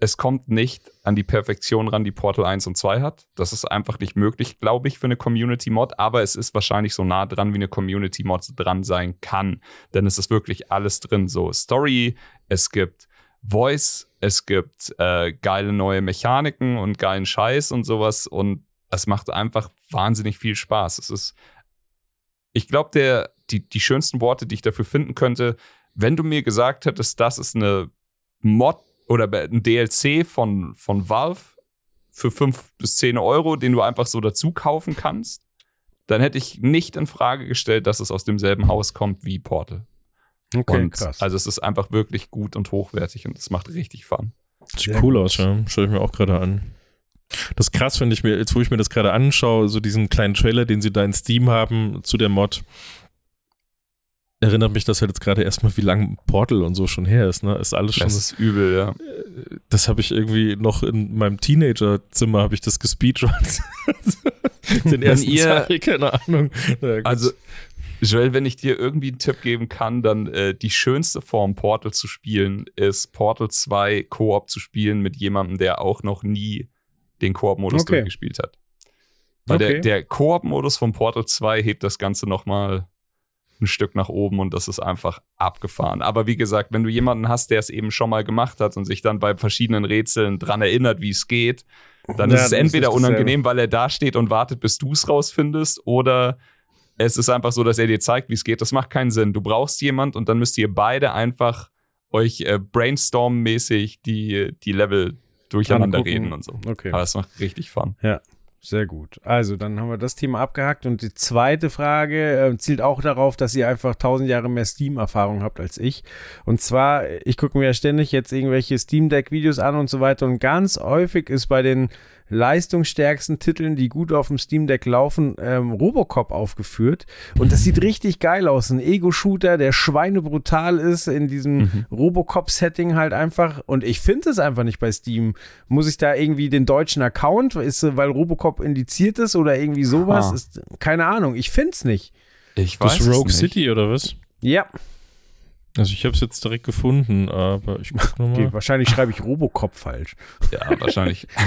es kommt nicht an die Perfektion ran, die Portal 1 und 2 hat. Das ist einfach nicht möglich, glaube ich, für eine Community-Mod. Aber es ist wahrscheinlich so nah dran, wie eine Community-Mod dran sein kann. Denn es ist wirklich alles drin. So Story, es gibt Voice, es gibt äh, geile neue Mechaniken und geilen Scheiß und sowas. Und es macht einfach wahnsinnig viel Spaß. Es ist, ich glaube, die, die schönsten Worte, die ich dafür finden könnte, wenn du mir gesagt hättest, das ist eine Mod oder ein DLC von, von Valve für 5 bis 10 Euro, den du einfach so dazu kaufen kannst, dann hätte ich nicht in Frage gestellt, dass es aus demselben Haus kommt wie Portal. Okay, und Also es ist einfach wirklich gut und hochwertig und es macht richtig Fun. Sieht cool aus, ja. Schaue ich mir auch gerade an. Das ist krass, finde ich mir, jetzt wo ich mir das gerade anschaue, so diesen kleinen Trailer, den sie da in Steam haben zu der Mod, erinnert mich das halt jetzt gerade erstmal, wie lang Portal und so schon her ist, ne? Ist alles schon. Das ist übel, ja. Das habe ich irgendwie noch in meinem Teenagerzimmer habe ich das gespeedrunnt. [LAUGHS] Den ersten ihr- Teil, keine Ahnung. Gut. Also, Joel, wenn ich dir irgendwie einen Tipp geben kann, dann äh, die schönste Form, Portal zu spielen, ist Portal 2 Koop zu spielen mit jemandem, der auch noch nie den Koop-Modus Okay. durchgespielt hat. Weil Okay. der, der Koop-Modus von Portal 2 hebt das Ganze nochmal ein Stück nach oben und das ist einfach abgefahren. Aber wie gesagt, wenn du jemanden hast, der es eben schon mal gemacht hat und sich dann bei verschiedenen Rätseln dran erinnert, wie es geht, dann Ja, ist es entweder unangenehm, weil er da steht und wartet, bis du es rausfindest, oder es ist einfach so, dass er dir zeigt, wie es geht. Das macht keinen Sinn. Du brauchst jemand und dann müsst ihr beide einfach euch äh, brainstorm-mäßig die, die Level durcheinander reden und so. Okay. Aber es macht richtig Fun. Sehr gut. Also, dann haben wir das Thema abgehakt. Und die zweite Frage äh, zielt auch darauf, dass ihr einfach tausend Jahre mehr Steam-Erfahrung habt als ich. Und zwar, ich gucke mir ja ständig jetzt irgendwelche Steam Deck-Videos an und so weiter. Und ganz häufig ist bei den leistungsstärksten Titeln, die gut auf dem Steam Deck laufen, ähm, Robocop aufgeführt. Und das sieht richtig geil aus. Ein Ego-Shooter, der schweinebrutal ist, in diesem Mhm. Robocop-Setting halt einfach. Und ich finde es einfach nicht bei Steam. Muss ich da irgendwie den deutschen Account, ist, weil Robocop indiziert ist oder irgendwie sowas? Ist, keine Ahnung, ich finde es nicht. Ich weiß das es Rogue nicht. City oder was? Ja, Also ich habe es jetzt direkt gefunden, aber ich guck nochmal. okay, wahrscheinlich schreibe ich Robocop falsch. Ja, wahrscheinlich. [LAUGHS]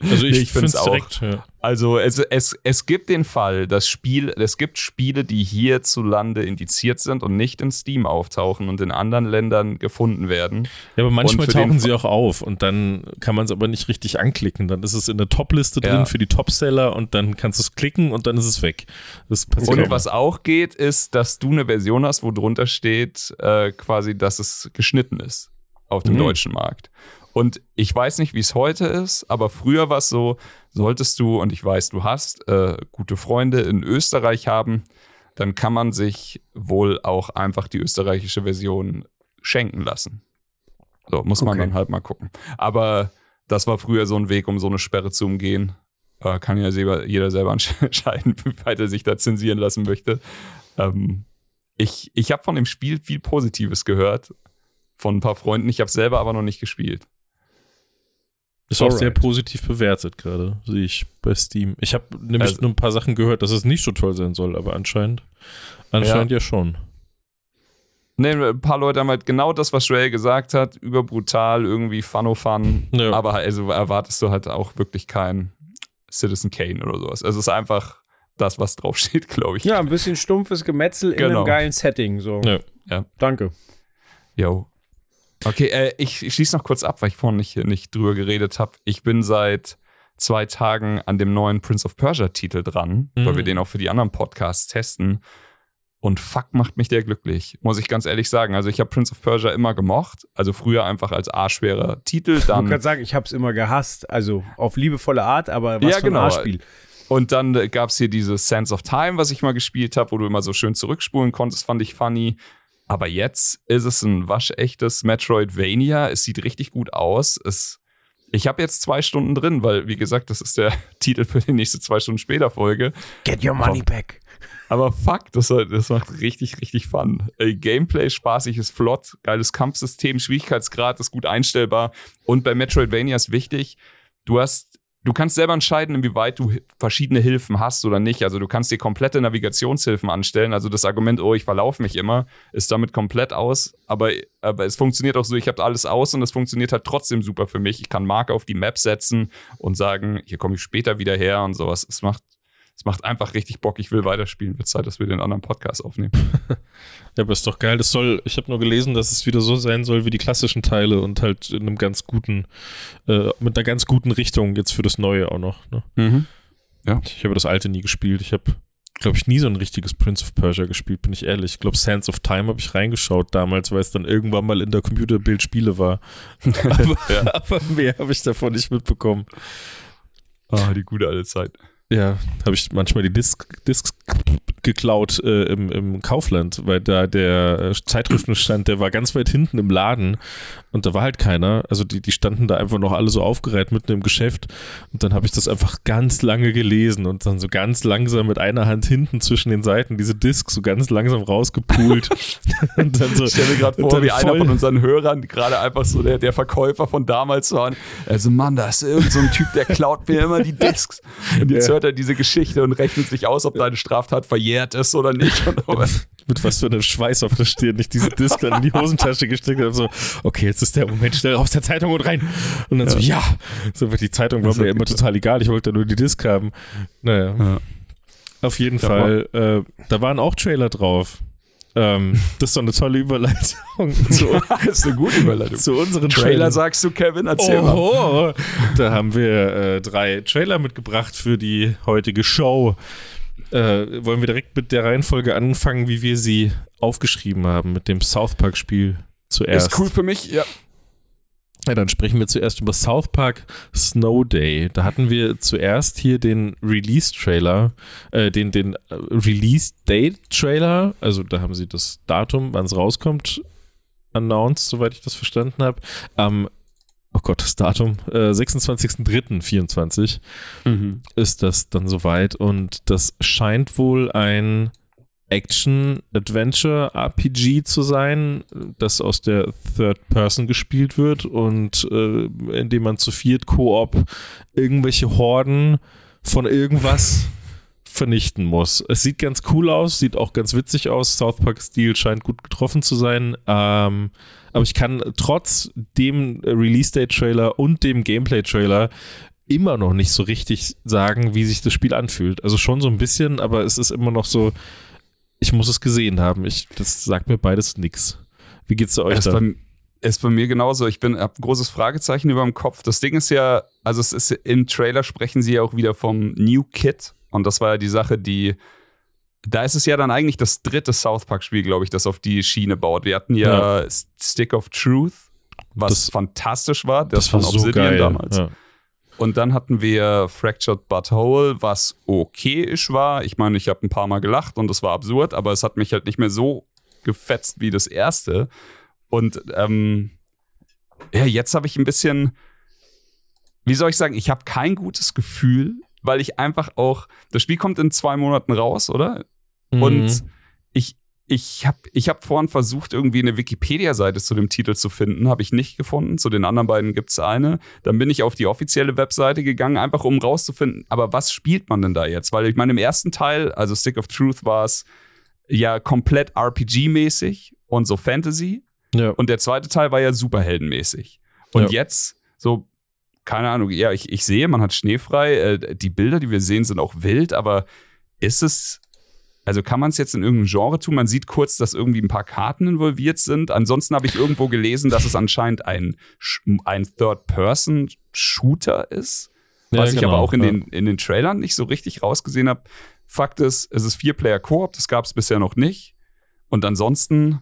Also ich, Nee, ich finde es auch. direkt. Ja. Also es, es, es gibt den Fall, dass Spiel, es gibt Spiele, die hierzulande indiziert sind und nicht in Steam auftauchen und in anderen Ländern gefunden werden. ja, aber manchmal tauchen sie auch auf und dann kann man es aber nicht richtig anklicken. Dann ist es in der Top-Liste drin Ja. für die Topseller und dann kannst du es klicken und dann ist es weg. Das passiert Und auch. was auch geht, ist, dass du eine Version hast, wo drunter steht, äh, quasi, dass es geschnitten ist auf dem Mhm. deutschen Markt. Und ich weiß nicht, wie es heute ist, aber früher war es so, solltest du, und ich weiß, du hast äh, gute Freunde in Österreich haben, dann kann man sich wohl auch einfach die österreichische Version schenken lassen. So, muss man Okay. dann halt mal gucken. Aber das war früher so ein Weg, um so eine Sperre zu umgehen. Äh, kann ja selber, jeder selber [LAUGHS] entscheiden, wie weit er sich da zensieren lassen möchte. Ähm, ich ich habe von dem Spiel viel Positives gehört. Von ein paar Freunden. Ich habe selber aber noch nicht gespielt. Ist auch sehr positiv bewertet gerade, sehe ich bei Steam. Ich habe nämlich Also- nur ein paar Sachen gehört, dass es nicht so toll sein soll, aber anscheinend, anscheinend ja, schon. Ne, ein paar Leute haben halt genau das, was Joel gesagt hat, überbrutal, irgendwie Fun-o-Fun. Ja. Aber also erwartest du halt auch wirklich kein Citizen Kane oder sowas. Es ist einfach das, was draufsteht, [LAUGHS] glaube ich. Ja, ein bisschen stumpfes Gemetzel in Genau. einem geilen Setting. So. Ja. Ja. Danke. Jo. Okay, äh, ich, ich schließe noch kurz ab, weil ich vorhin nicht, nicht drüber geredet habe. Ich bin seit zwei Tagen an dem neuen Prince of Persia Titel dran, weil Mhm. wir den auch für die anderen Podcasts testen. Und fuck macht mich der glücklich, muss ich ganz ehrlich sagen. Also ich habe Prince of Persia immer gemocht. Also früher einfach als arschschwerer Titel. Ich Dann wollte gerade sagen, ich habe es immer gehasst. Also auf liebevolle Art, aber was Ja, für ein genau. Arschspiel. Und dann äh, gab es hier dieses Sense of Time, was ich mal gespielt habe, wo du immer so schön zurückspulen konntest, fand ich funny. Aber jetzt ist es ein waschechtes Metroidvania. Es sieht richtig gut aus. Es, ich habe jetzt zwei Stunden drin, weil, wie gesagt, das ist der [LAUGHS] Titel für die nächste zwei Stunden später Folge. Get your money back. Aber fuck, das, das macht richtig, richtig Fun. Gameplay spaßig, ist flott, geiles Kampfsystem, Schwierigkeitsgrad ist gut einstellbar. Und bei Metroidvania ist wichtig, du hast, du kannst selber entscheiden, inwieweit du hi- verschiedene Hilfen hast oder nicht. Also du kannst dir komplette Navigationshilfen anstellen. Also das Argument, oh, ich verlaufe mich immer, ist damit komplett aus. Aber, aber es funktioniert auch so, ich habe alles aus und es funktioniert halt trotzdem super für mich. Ich kann Marker auf die Map setzen und sagen, hier komme ich später wieder her und sowas. Es macht es macht einfach richtig Bock. Ich will weiterspielen. Wird Zeit, dass wir den anderen Podcast aufnehmen. [LAUGHS] Ja, aber ist doch geil. Das soll, ich habe nur gelesen, dass es wieder so sein soll wie die klassischen Teile und halt in einem ganz guten, äh, mit einer ganz guten Richtung jetzt für das Neue auch noch. Ne? Ich habe das alte nie gespielt. Ich habe, glaube ich, nie so ein richtiges Prince of Persia gespielt, bin ich ehrlich. Ich glaube, Sands of Time habe ich reingeschaut damals, weil es dann irgendwann mal in der Computerbild Spiele war. aber, [LAUGHS] Ja. aber mehr habe ich davon nicht mitbekommen. Ah, die gute alte Zeit. Ja, habe ich manchmal die Disc, Discs geklaut äh, im, im Kaufland, weil da der äh, Zeitschriftenstand, der war ganz weit hinten im Laden und da war halt keiner. Also die, die standen da einfach noch alle so aufgereiht mitten im Geschäft und dann habe ich das einfach ganz lange gelesen und dann so ganz langsam mit einer Hand hinten zwischen den Seiten diese Discs so ganz langsam rausgepult. [LAUGHS] [LAUGHS] und dann so, Ich stelle mir gerade vor, wie einer von unseren Hörern gerade einfach so der, der Verkäufer von damals war. Also, Mann, da ist irgend so ein Typ, der klaut mir immer die [LAUGHS] Discs. Und jetzt Ja. Hört er diese Geschichte und rechnet sich aus, ob deine Straftat verjährt ist oder nicht. [LAUGHS] Mit was für einem Schweiß auf der Stirn ich diese Disc dann in die Hosentasche gesteckt habe. So, okay, jetzt ist der Moment, schnell aus der Zeitung und rein. Und dann so, ja. So, weil die Zeitung war mir hat immer total egal. Ich wollte nur die Disc haben. Naja. Ja. Auf jeden Ja, Fall. Äh, da waren auch Trailer drauf. Ähm, [LAUGHS] das ist so eine tolle Überleitung [LAUGHS] zu, das ist eine gute Überleitung. zu unseren Trailer Trailern. sagst du, Kevin? Erzähl mal. Oho, da haben wir äh, drei Trailer mitgebracht für die heutige Show. Äh, wollen wir direkt mit der Reihenfolge anfangen, wie wir sie aufgeschrieben haben, mit dem South Park-Spiel zuerst. Ist cool für mich, ja. Ja, dann sprechen wir zuerst über South Park Snow Day. Da hatten wir zuerst hier den Release-Trailer, äh, den, den äh, Release-Date-Trailer. Also da haben sie das Datum, wann es rauskommt, announced, soweit ich das verstanden habe. Am, oh Gott, das Datum, äh, 26.03.24 ist das dann soweit. Und das scheint wohl ein Action-Adventure-RPG zu sein, das aus der Third Person gespielt wird und äh, in dem man zu viert Koop irgendwelche Horden von irgendwas [LAUGHS] vernichten muss. Es sieht ganz cool aus, sieht auch ganz witzig aus. South Park-Stil scheint gut getroffen zu sein. Ähm, aber ich kann trotz dem Release-Date-Trailer und dem Gameplay-Trailer immer noch nicht so richtig sagen, wie sich das Spiel anfühlt. Also schon so ein bisschen, aber es ist immer noch so, ich muss es gesehen haben. Ich, das sagt mir beides nix. Wie geht's euch Ist da? bei, ist bei mir genauso. Ich bin hab ein großes Fragezeichen über dem Kopf. Das Ding ist ja, also es ist im Trailer sprechen sie ja auch wieder vom New Kid. Und das war ja die Sache, die. Da ist es ja dann eigentlich das dritte South Park-Spiel, glaube ich, das auf die Schiene baut. Wir hatten ja, Stick of Truth, was Das- fantastisch war. Das, von so Obsidian damals. Ja. Und dann hatten wir Fractured But Whole, was okayisch war. Ich meine, ich habe ein paar Mal gelacht und es war absurd, aber es hat mich halt nicht mehr so gefetzt wie das erste. Und ähm, ja, jetzt habe ich ein bisschen, wie soll ich sagen, ich habe kein gutes Gefühl, weil ich einfach auch, das Spiel kommt in zwei Monaten raus, oder? Und Mhm. ich, ich habe ich hab vorhin versucht, irgendwie eine Wikipedia-Seite zu dem Titel zu finden, habe ich nicht gefunden. Zu den anderen beiden gibt es eine. Dann bin ich auf die offizielle Webseite gegangen, einfach um rauszufinden, aber was spielt man denn da jetzt? Weil ich meine, im ersten Teil, also Stick of Truth, war es ja komplett RPG-mäßig und so Fantasy. ja. Und der zweite Teil war ja superheldenmäßig. Und Ja. jetzt, so, keine Ahnung, ja, ich, ich sehe, man hat schneefrei. Äh, die Bilder, die wir sehen, sind auch wild, aber ist es. Also kann man es jetzt in irgendein Genre tun? Man sieht kurz, dass irgendwie ein paar Karten involviert sind. Ansonsten habe ich irgendwo gelesen, dass es anscheinend ein, ein Third-Person-Shooter ist. Ja, Was ich genau, aber auch in, ja. den, in den Trailern nicht so richtig rausgesehen habe. Fakt ist, es ist Vier-Player-Koop, das gab es bisher noch nicht. Und ansonsten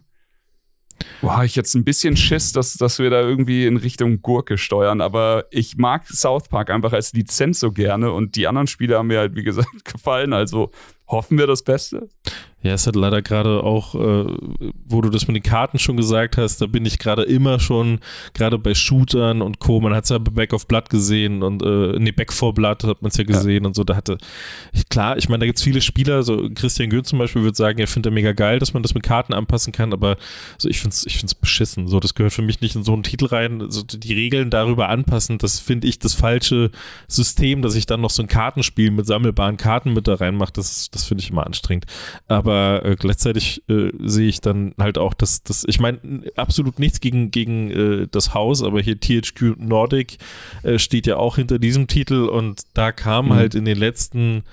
Boah, ich jetzt ein bisschen Schiss, dass, dass wir da irgendwie in Richtung Gurke steuern, aber ich mag South Park einfach als Lizenz so gerne und die anderen Spiele haben mir halt, wie gesagt, [LAUGHS] gefallen. Also hoffen wir das Beste. Ja, es hat leider gerade auch, äh, wo du das mit den Karten schon gesagt hast, da bin ich gerade immer schon, gerade bei Shootern und Co., man hat es ja bei Back of Blood gesehen und, äh, nee, Back for Blood hat man es ja gesehen ja. und so, da hatte, ich, klar, ich meine, da gibt es viele Spieler, so Christian Gön zum Beispiel würde sagen, er findet er mega geil, dass man das mit Karten anpassen kann, aber so, ich finde es ich find's beschissen, so, das gehört für mich nicht in so einen Titel rein, so, die Regeln darüber anpassen, das finde ich das falsche System, dass ich dann noch so ein Kartenspiel mit sammelbaren Karten mit da reinmache, das, das finde ich immer anstrengend, aber äh, gleichzeitig äh, sehe ich dann halt auch, dass das, ich meine, absolut nichts gegen, gegen äh, das Haus, aber hier THQ Nordic äh, steht ja auch hinter diesem Titel und da kam mhm. halt in den letzten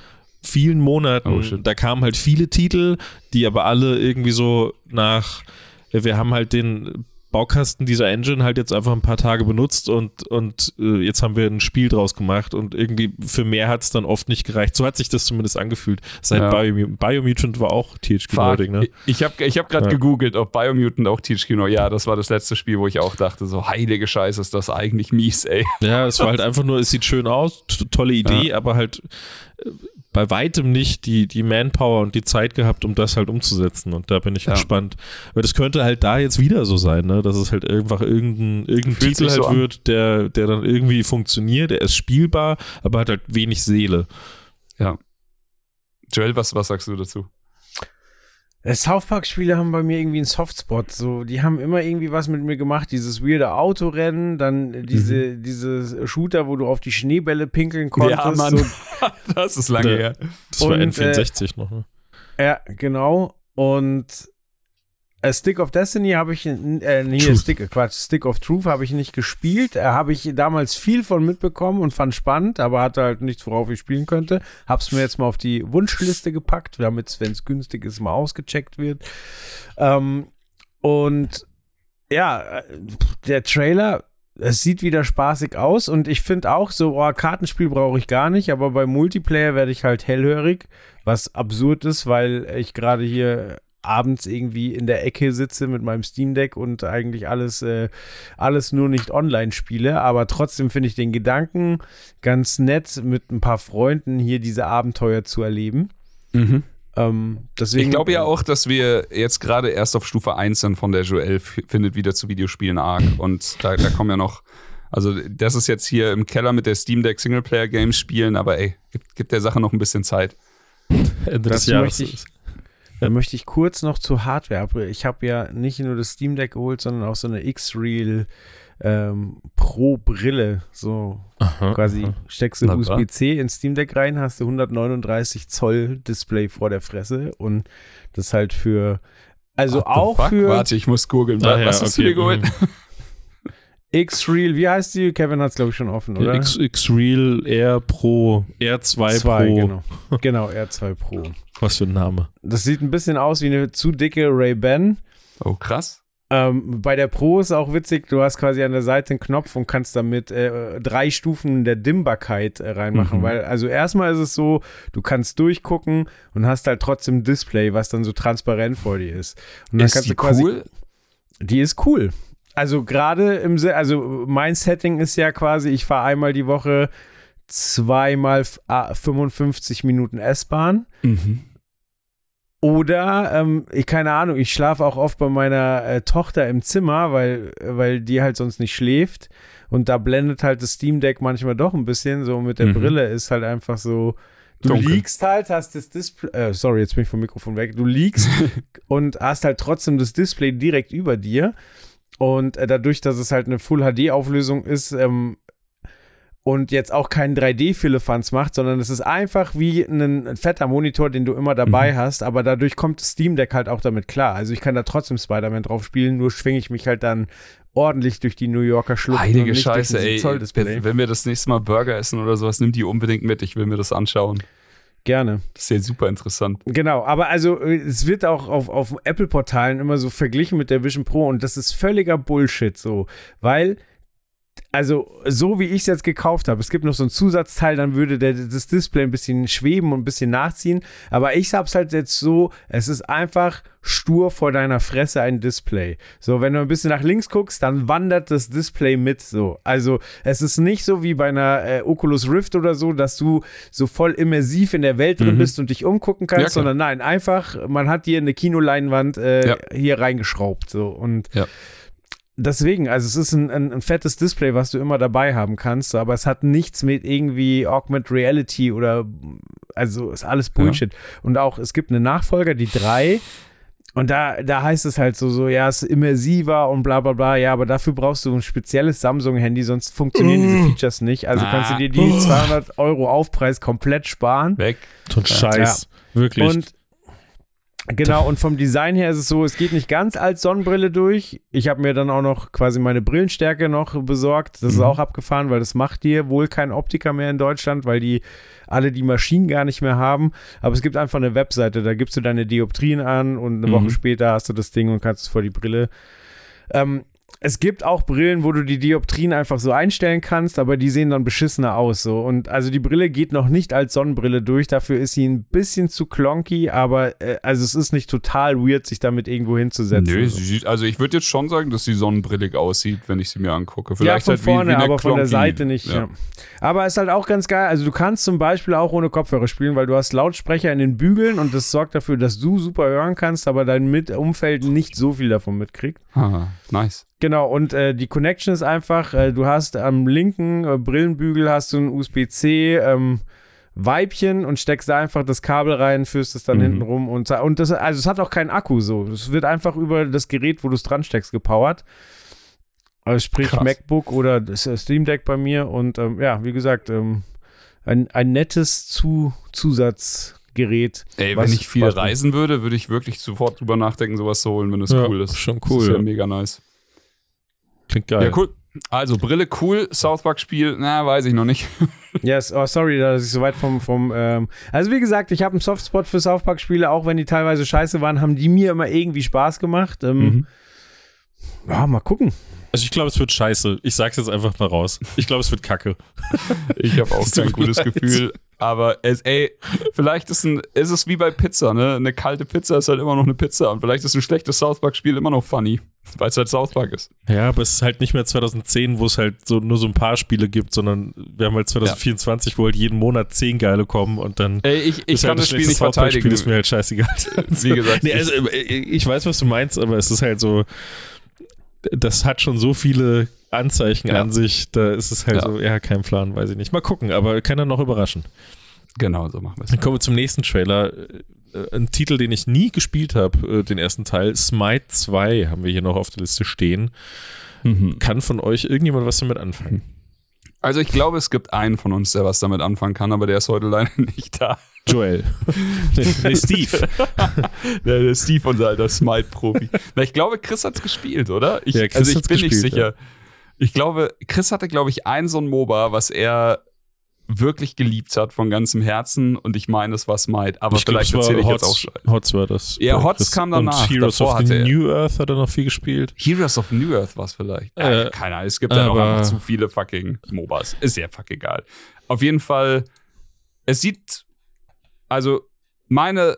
vielen Monaten, oh, da kamen halt viele Titel, die aber alle irgendwie so nach, wir haben halt den Baukasten dieser Engine halt jetzt einfach ein paar Tage benutzt und, und äh, jetzt haben wir ein Spiel draus gemacht und irgendwie für mehr hat es dann oft nicht gereicht. So hat sich das zumindest angefühlt. Seit ja. Biomutant, Biomutant war auch THQ Nordic, ne? Ich habe ich hab gerade ja. gegoogelt, ob Biomutant auch THQ Nordic, ja, das war das letzte Spiel, wo ich auch dachte, so heilige Scheiße, ist das eigentlich mies, ey. Ja, es war halt [LAUGHS] einfach nur, es sieht schön aus, tolle Idee, ja. aber halt äh, bei weitem nicht die, die Manpower und die Zeit gehabt, um das halt umzusetzen. Und da bin ich ja. gespannt. Aber das könnte halt da jetzt wieder so sein, ne? dass es halt einfach irgendein, irgendein Titel halt so wird, der, der dann irgendwie funktioniert, der ist spielbar, aber hat halt wenig Seele. Ja. Joel, was, was sagst du dazu? Äh, South Park-Spiele haben bei mir irgendwie einen Softspot. So, die haben immer irgendwie was mit mir gemacht. Dieses weirde Autorennen, dann diese, mhm. diese Shooter, wo du auf die Schneebälle pinkeln konntest. Ja, Mann. So. [LAUGHS] das ist lange her. Das war N64 äh, noch, ne? Ja, genau. Und äh, Stick of Destiny habe ich, äh, nee, Truth. Stick, Quatsch, Stick of Truth habe ich nicht gespielt. Äh, habe ich damals viel von mitbekommen und fand spannend, aber hatte halt nichts, worauf ich spielen könnte. Hab's mir jetzt mal auf die Wunschliste gepackt, damit, wenn es günstig ist, mal ausgecheckt wird. Ähm, und ja, äh, der Trailer, es sieht wieder spaßig aus und ich finde auch so, oh, Kartenspiel brauche ich gar nicht, aber bei Multiplayer werde ich halt hellhörig, was absurd ist, weil ich gerade hier abends irgendwie in der Ecke sitze mit meinem Steam Deck und eigentlich alles, äh, alles nur nicht online spiele. Aber trotzdem finde ich den Gedanken ganz nett, mit ein paar Freunden hier diese Abenteuer zu erleben. Mhm. Ähm, deswegen, ich glaube ja auch, dass wir jetzt gerade erst auf Stufe 1 sind von der Joel findet wieder zu Videospielen arg. Und da, da kommen ja noch. Also, das ist jetzt hier im Keller mit der Steam Deck Singleplayer Games spielen, aber ey, gibt, gibt der Sache noch ein bisschen Zeit. Ende des Jahres. Möchte ich, dann möchte ich kurz noch zur Hardware. Ich habe ja nicht nur das Steam Deck geholt, sondern auch so eine X-Real ähm, Pro Brille. So aha, quasi aha. steckst du USB-C ins Steam Deck rein, hast du 139 Zoll Display vor der Fresse und das halt für also What auch für. Warte, ich muss googeln. Ah, Was ja, hast okay. du dir geholt? Mhm. [LAUGHS] X-Real, wie heißt die? Kevin hat es, glaube ich, schon offen, oder? X-Real Air Pro, R2 2, Pro. Genau. [LAUGHS] genau, R2 Pro. Was für ein Name. Das sieht ein bisschen aus wie eine zu dicke Ray-Ban. Oh, krass. Ähm, bei der Pro ist auch witzig, du hast quasi an der Seite einen Knopf und kannst damit äh, drei Stufen der Dimmbarkeit äh, reinmachen. Mhm. Weil, also erstmal ist es so, du kannst durchgucken und hast halt trotzdem Display, was dann so transparent vor dir ist. Und dann ist kannst die du quasi, cool? Die ist cool. Also gerade im, also mein Setting ist ja quasi, ich fahre einmal die Woche zweimal 55 Minuten S-Bahn. Mhm. Oder, ähm, ich keine Ahnung, ich schlafe auch oft bei meiner äh, Tochter im Zimmer, weil, weil die halt sonst nicht schläft. Und da blendet halt das Steam Deck manchmal doch ein bisschen. So mit der mhm. Brille ist halt einfach so. Du Dunkel. liegst halt, hast das Display, äh, sorry, jetzt bin ich vom Mikrofon weg. Du liegst [LAUGHS] und hast halt trotzdem das Display direkt über dir. Und äh, dadurch, dass es halt eine Full HD-Auflösung ist, ähm, und jetzt auch keinen 3D-Philippans macht, sondern es ist einfach wie ein, fetter Monitor, den du immer dabei mhm. hast, aber dadurch kommt Steam Deck halt auch damit klar. Also ich kann da trotzdem Spider-Man drauf spielen, nur schwinge ich mich halt dann ordentlich durch die New Yorker Schlucht. Heilige Scheiße, ey. Wenn wir das nächste Mal Burger essen oder sowas, nimm die unbedingt mit. Ich will mir das anschauen. Gerne. Das ist ja super interessant. Genau, aber also äh, es wird auch auf, auf Apple-Portalen immer so verglichen mit der Vision Pro und das ist völliger Bullshit so, weil also so wie ich es jetzt gekauft habe, es gibt noch so ein Zusatzteil, dann würde der, das Display ein bisschen schweben und ein bisschen nachziehen. Aber ich habe es halt jetzt so, es ist einfach stur vor deiner Fresse ein Display. So, wenn du ein bisschen nach links guckst, dann wandert das Display mit. So, also es ist nicht so wie bei einer äh, Oculus Rift oder so, dass du so voll immersiv in der Welt drin Mhm. bist und dich umgucken kannst, Ja, sondern nein, einfach, man hat dir eine Kinoleinwand äh, Ja. hier reingeschraubt. So und Ja. Deswegen, also es ist ein, ein, ein fettes Display, was du immer dabei haben kannst, aber es hat nichts mit irgendwie Augmented Reality oder also ist alles Bullshit. Und auch, es gibt eine Nachfolger, die 3, und da, da heißt es halt so, so, ja, es ist immersiver und bla bla bla, ja, aber dafür brauchst du ein spezielles Samsung-Handy, sonst funktionieren diese Features nicht. Also kannst du dir die 200 Euro Aufpreis komplett sparen. Weg. So ein Scheiß. Wirklich. Und genau, und vom Design her ist es so, es geht nicht ganz als Sonnenbrille durch. Ich habe mir dann auch noch quasi meine Brillenstärke noch besorgt. Das ist Mhm. auch abgefahren, weil das macht dir wohl kein Optiker mehr in Deutschland, weil die alle die Maschinen gar nicht mehr haben. Aber es gibt einfach eine Webseite, da gibst du deine Dioptrien an und eine Mhm. Woche später hast du das Ding und kannst es vor die Brille. Ähm, es gibt auch Brillen, wo du die Dioptrien einfach so einstellen kannst, aber die sehen dann beschissener aus. So. Und also die Brille geht noch nicht als Sonnenbrille durch. Dafür ist sie ein bisschen zu klonky, aber äh, also es ist nicht total weird, sich damit irgendwo hinzusetzen. Nö, sieht, also ich würde jetzt schon sagen, dass sie sonnenbrillig aussieht, wenn ich sie mir angucke. Ja, Vielleicht von halt wie- vorne, wie eine aber von der. Seite nicht. Ja. Aber ist halt auch ganz geil. Also du kannst zum Beispiel auch ohne Kopfhörer spielen, weil du hast Lautsprecher in den Bügeln und das sorgt dafür, dass du super hören kannst, aber dein Mit Umfeld nicht so viel davon mitkriegt. Ah, nice. Genau, und äh, die Connection ist einfach, äh, du hast am linken äh, Brillenbügel hast du ein USB-C ähm, Weibchen und steckst da einfach das Kabel rein, führst es dann Mhm. hinten rum und, und das, also es hat auch keinen Akku so. Es wird einfach über das Gerät, wo du es dran steckst, gepowert. Also sprich Krass. MacBook oder das äh, Steam Deck bei mir und ähm, ja, wie gesagt, ähm, ein, ein nettes Zu Zusatzgerät. Ey, wenn ich viel reisen würde, würde ich wirklich sofort drüber nachdenken, sowas zu holen, wenn es Ja, cool ist. schon Das cool, ist ja mega nice. Klingt geil. Ja, cool. Also, Brille cool, South Park-Spiel, na, weiß ich noch nicht. [LAUGHS] Yes, oh, sorry, dass ich so weit vom, vom ähm also wie gesagt, ich habe einen Softspot für South Park Spiele, auch wenn die teilweise scheiße waren, haben die mir immer irgendwie Spaß gemacht. Ähm, Mhm. Ja, mal gucken. Also ich glaube, es wird scheiße. Ich sag's jetzt einfach mal raus. Ich glaube, es wird kacke. [LAUGHS] Ich habe auch kein gutes leid. Gefühl. Aber es, ey, vielleicht ist, ein, ist es wie bei Pizza, ne? Eine kalte Pizza ist halt immer noch eine Pizza. Und vielleicht ist ein schlechtes South Park-Spiel immer noch funny, weil es halt South Park ist. Ja, aber es ist halt nicht mehr 2010, wo es halt so nur so ein paar Spiele gibt, sondern wir haben halt 2024, wo halt jeden Monat zehn geile kommen und dann Ey, ich, ich kann halt das Spiel nicht South verteidigen. ist mir halt scheißegal. [LAUGHS] Wie gesagt, nee, also, äh, ich weiß, was du meinst, aber es ist halt so, das hat schon so viele Anzeichen Ja. an sich, da ist es halt Ja. so, ja, kein Plan, weiß ich nicht. Mal gucken, aber kann er noch überraschen. genau so machen wir es. Dann kommen wir zum nächsten Trailer. Äh, Ein Titel, den ich nie gespielt habe, äh, den ersten Teil, Smite 2 haben wir hier noch auf der Liste stehen. Mhm. Kann von euch irgendjemand was damit anfangen? Also ich glaube, es gibt einen von uns, der was damit anfangen kann, aber der ist heute leider [LAUGHS] nicht da. Joel. [LAUGHS] nee, nee, Steve. [LAUGHS] Der, der Steve, unser alter Smite-Profi. Na, ich glaube, Chris hat's gespielt, oder? Ich, Ja, Chris also ich bin nicht sicher. Ich glaube, Chris hatte, glaube ich, ein so ein MOBA, was er wirklich geliebt hat von ganzem Herzen und ich meine, es war Smite, aber Ich vielleicht erzähle ich Hots, jetzt auch Scheiße. Hots war das. Ja, Hots kam danach. Und Heroes Davor of New Earth hat er noch viel gespielt. Heroes of New Earth war es vielleicht. Äh, Äh, keine Ahnung, es gibt auch aber- einfach zu viele fucking MOBAs. Ist ja fuck egal. Auf jeden Fall, es sieht, also meine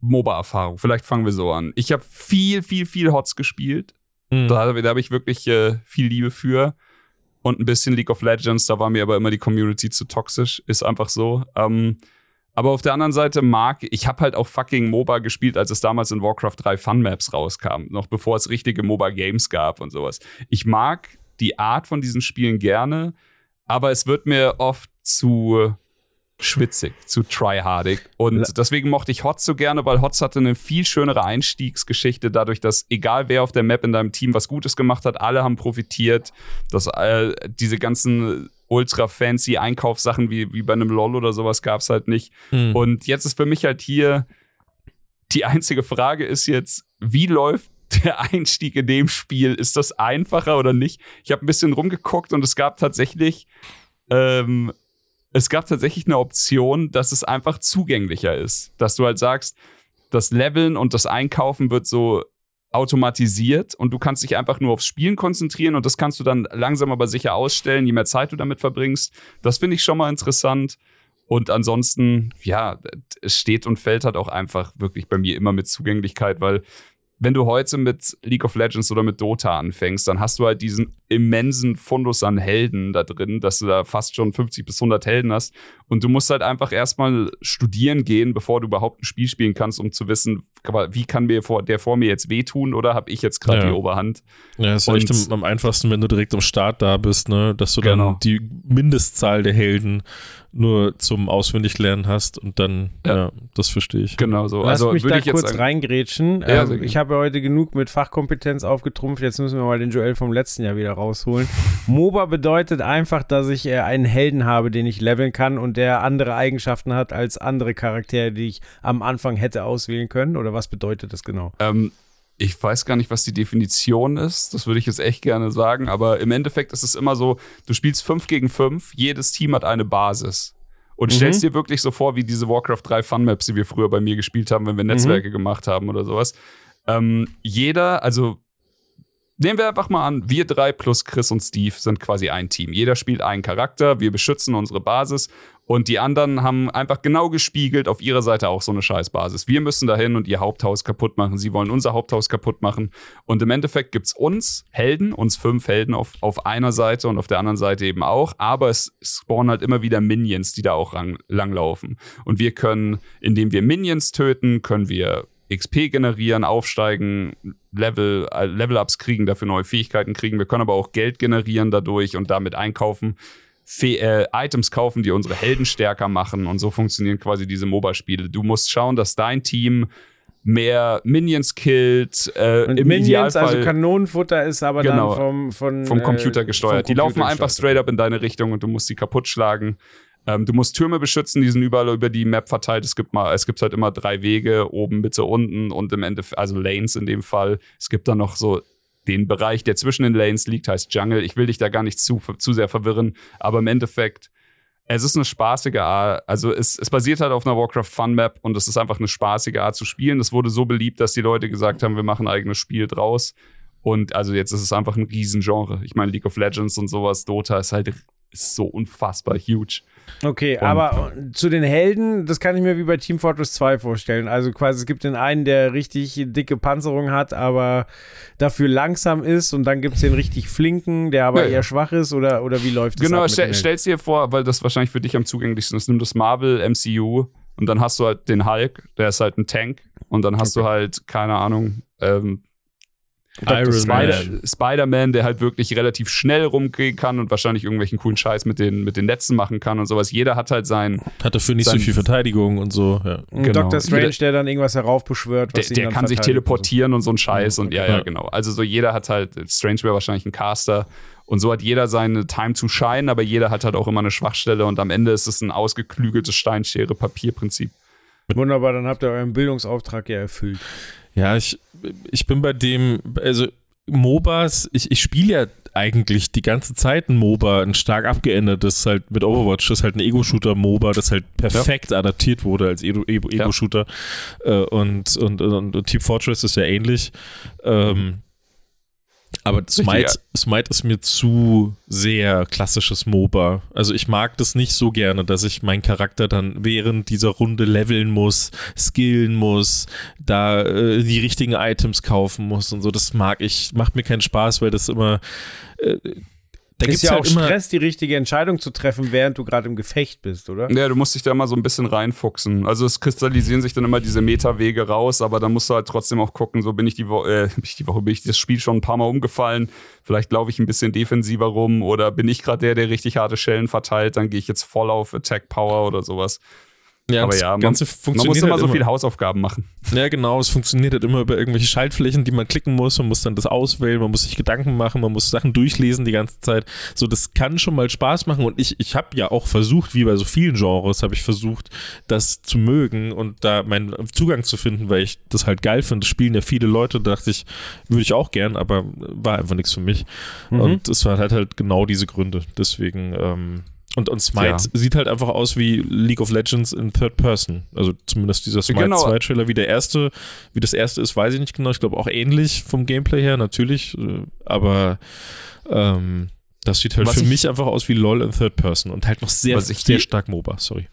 MOBA-Erfahrung, vielleicht fangen wir so an. Ich habe viel, viel, viel Hots gespielt. Mhm. Da, da habe ich wirklich äh, viel Liebe für. Und ein bisschen League of Legends, da war mir aber immer die Community zu toxisch. Ist einfach so. Ähm, aber auf der anderen Seite mag ich habe halt auch fucking MOBA gespielt, als es damals in Warcraft 3 Fun Maps rauskam, noch bevor es richtige MOBA Games gab und sowas. Ich mag die Art von diesen Spielen gerne, aber es wird mir oft zu schwitzig, zu tryhardig. Und deswegen mochte ich HOTS so gerne, weil HOTS hatte eine viel schönere Einstiegsgeschichte, dadurch, dass egal wer auf der Map in deinem Team was Gutes gemacht hat, alle haben profitiert. Dass äh, diese ganzen ultra fancy Einkaufssachen wie, wie bei einem LOL oder sowas gab es halt nicht. Mhm. Und jetzt ist für mich halt hier die einzige Frage ist jetzt, wie läuft der Einstieg in dem Spiel? Ist das einfacher oder nicht? Ich habe ein bisschen rumgeguckt und es gab tatsächlich ähm, es gab tatsächlich eine Option, dass es einfach zugänglicher ist. Dass du halt sagst, das Leveln und das Einkaufen wird so automatisiert und du kannst dich einfach nur aufs Spielen konzentrieren und das kannst du dann langsam aber sicher ausstellen, je mehr Zeit du damit verbringst. Das finde ich schon mal interessant. Und ansonsten, ja, es steht und fällt halt auch einfach wirklich bei mir immer mit Zugänglichkeit, weil wenn du heute mit League of Legends oder mit Dota anfängst, dann hast du halt diesen immensen Fundus an Helden da drin, dass du da fast schon 50 bis 100 Helden hast. Und du musst halt einfach erstmal studieren gehen, bevor du überhaupt ein Spiel spielen kannst, um zu wissen, wie kann mir vor, der vor mir jetzt wehtun oder habe ich jetzt gerade ja. die Oberhand. Ja, ist echt am, am, einfachsten, wenn du direkt am Start da bist, ne? dass du dann genau. die Mindestzahl der Helden nur zum Auswendiglernen hast und dann, ja, ja das verstehe ich. Genau so. Lass also mich da kurz sagen, reingrätschen. Ja, ähm, ich habe ja heute genug mit Fachkompetenz aufgetrumpft, jetzt müssen wir mal den Joel vom letzten Jahr wieder rausholen. [LAUGHS] MOBA bedeutet einfach, dass ich äh, einen Helden habe, den ich leveln kann und der andere Eigenschaften hat als andere Charaktere, die ich am Anfang hätte auswählen können. Oder was bedeutet das genau? Ähm, ich weiß gar nicht, was die Definition ist. Das würde ich jetzt echt gerne sagen. Aber im Endeffekt ist es immer so, du spielst 5 gegen 5, jedes Team hat eine Basis. Und mhm. stellst dir wirklich so vor, wie diese Warcraft 3 Fun Maps, die wir früher bei mir gespielt haben, wenn wir mhm. Netzwerke mhm. gemacht haben oder sowas. Ähm, jeder, also nehmen wir einfach mal an, wir drei plus Chris und Steve sind quasi ein Team. Jeder spielt einen Charakter, wir beschützen unsere Basis und die anderen haben einfach genau gespiegelt auf ihrer Seite auch so eine Scheißbasis. Wir müssen dahin und ihr Haupthaus kaputt machen. Sie wollen unser Haupthaus kaputt machen. Und im Endeffekt gibt's uns Helden, uns fünf Helden auf, auf einer Seite und auf der anderen Seite eben auch. Aber es spawnen halt immer wieder Minions, die da auch rang, langlaufen. Und wir können, indem wir Minions töten, können wir XP generieren, aufsteigen, Level, äh, Level-Ups kriegen, dafür neue Fähigkeiten kriegen. Wir können aber auch Geld generieren dadurch und damit einkaufen. Fe äh, Items kaufen, die unsere Helden stärker machen und so funktionieren quasi diese MOBA-Spiele. Du musst schauen, dass dein Team mehr Minions killt. Äh, und im Minions, also Idealfall, also Kanonenfutter ist aber genau, dann vom, von, vom Computer gesteuert. Vom Computer die laufen einfach straight up in deine Richtung und du musst sie kaputt schlagen. Ähm, du musst Türme beschützen, die sind überall über die Map verteilt. Es gibt mal, es gibt halt immer drei Wege, oben, Mitte, unten und im Ende, also Lanes in dem Fall. Es gibt dann noch so den Bereich, der zwischen den Lanes liegt, heißt Jungle. Ich will dich da gar nicht zu, zu sehr verwirren, aber im Endeffekt, es ist eine spaßige Art, also es, es basiert halt auf einer Warcraft Fun Map und es ist einfach eine spaßige Art zu spielen. Es wurde so beliebt, dass die Leute gesagt haben, wir machen ein eigenes Spiel draus. Und also jetzt ist es einfach ein Riesengenre. Ich meine, League of Legends und sowas, Dota ist halt ist so unfassbar huge. Okay, und aber zu den Helden, das kann ich mir wie bei Team Fortress 2 vorstellen. Also quasi, es gibt den einen, der richtig dicke Panzerung hat, aber dafür langsam ist und dann gibt es den richtig flinken, der aber ja. eher schwach ist oder, oder wie läuft das? Genau, stell, stell's dir vor, weil das wahrscheinlich für dich am zugänglichsten ist. Nimm das Marvel MCU und dann hast du halt den Hulk, der ist halt ein Tank und dann hast okay. du halt, keine Ahnung, ähm, Iron Spider Man. Spider-Man, der halt wirklich relativ schnell rumgehen kann und wahrscheinlich irgendwelchen coolen Scheiß mit den, mit den Netzen machen kann und sowas. Jeder hat halt sein. Hat dafür nicht sein, so viel Verteidigung und so. Ja. Genau. Doctor Strange, der dann irgendwas heraufbeschwört. Was der, der kann sich teleportieren und so, und so ein Scheiß und ja, ja, genau. Also so jeder hat halt, Strange wäre wahrscheinlich ein Caster. Und so hat jeder seine Time to shine, aber jeder hat halt auch immer eine Schwachstelle und am Ende ist es ein ausgeklügeltes Steinschere-Papier-Prinzip. Wunderbar, dann habt ihr euren Bildungsauftrag ja erfüllt. Ja, ich, ich bin bei dem, also MOBAs, ich, ich spiele ja eigentlich die ganze Zeit ein MOBA, ein stark abgeändertes halt mit Overwatch, das ist halt ein Ego-Shooter-MOBA, das halt perfekt ja. adaptiert wurde als Ego-Shooter. Ja. Äh, und, und, und, und, Team Fortress ist ja ähnlich. Ähm, aber [LAUGHS] Smite, Smite ist mir zu sehr klassisches MOBA. Also ich mag das nicht so gerne, dass ich meinen Charakter dann während dieser Runde leveln muss, skillen muss, da äh, die richtigen Items kaufen muss und so. Das mag ich, macht mir keinen Spaß, weil das immer äh, da ist ja halt auch Stress, die richtige Entscheidung zu treffen, während du gerade im Gefecht bist, oder? Ja, du musst dich da mal so ein bisschen reinfuchsen. Also es kristallisieren sich dann immer diese Meta-Wege raus, aber dann musst du halt trotzdem auch gucken, so bin ich die, Wo äh, [LAUGHS] bin ich die Woche, bin ich das Spiel schon ein paar Mal umgefallen, vielleicht laufe ich ein bisschen defensiver rum oder bin ich gerade der, der richtig harte Schellen verteilt, dann gehe ich jetzt voll auf Attack Power oder sowas. Ja, aber ja, man, man, muss immer halt so immer. viel Hausaufgaben machen. Ja, genau. Es funktioniert halt immer über irgendwelche Schaltflächen, die man klicken muss. Man muss dann das auswählen, man muss sich Gedanken machen, man muss Sachen durchlesen die ganze Zeit. So, das kann schon mal Spaß machen. Und ich, ich habe ja auch versucht, wie bei so vielen Genres, habe ich versucht, das zu mögen und da meinen Zugang zu finden, weil ich das halt geil finde. Das spielen ja viele Leute, da dachte ich, würde ich auch gern, aber war einfach nichts für mich. Mhm. Und es war halt halt genau diese Gründe. Deswegen, ähm, Und, und Smite Ja. sieht halt einfach aus wie League of Legends in Third Person. Also zumindest dieser Smite Genau. 2 Trailer, wie der erste, wie das erste ist, weiß ich nicht genau. Ich glaube auch ähnlich vom Gameplay her, natürlich. äh, Aber ähm, das sieht halt Was für ich- mich einfach aus wie LOL in Third Person und halt noch sehr, sehr stark MOBA, sorry.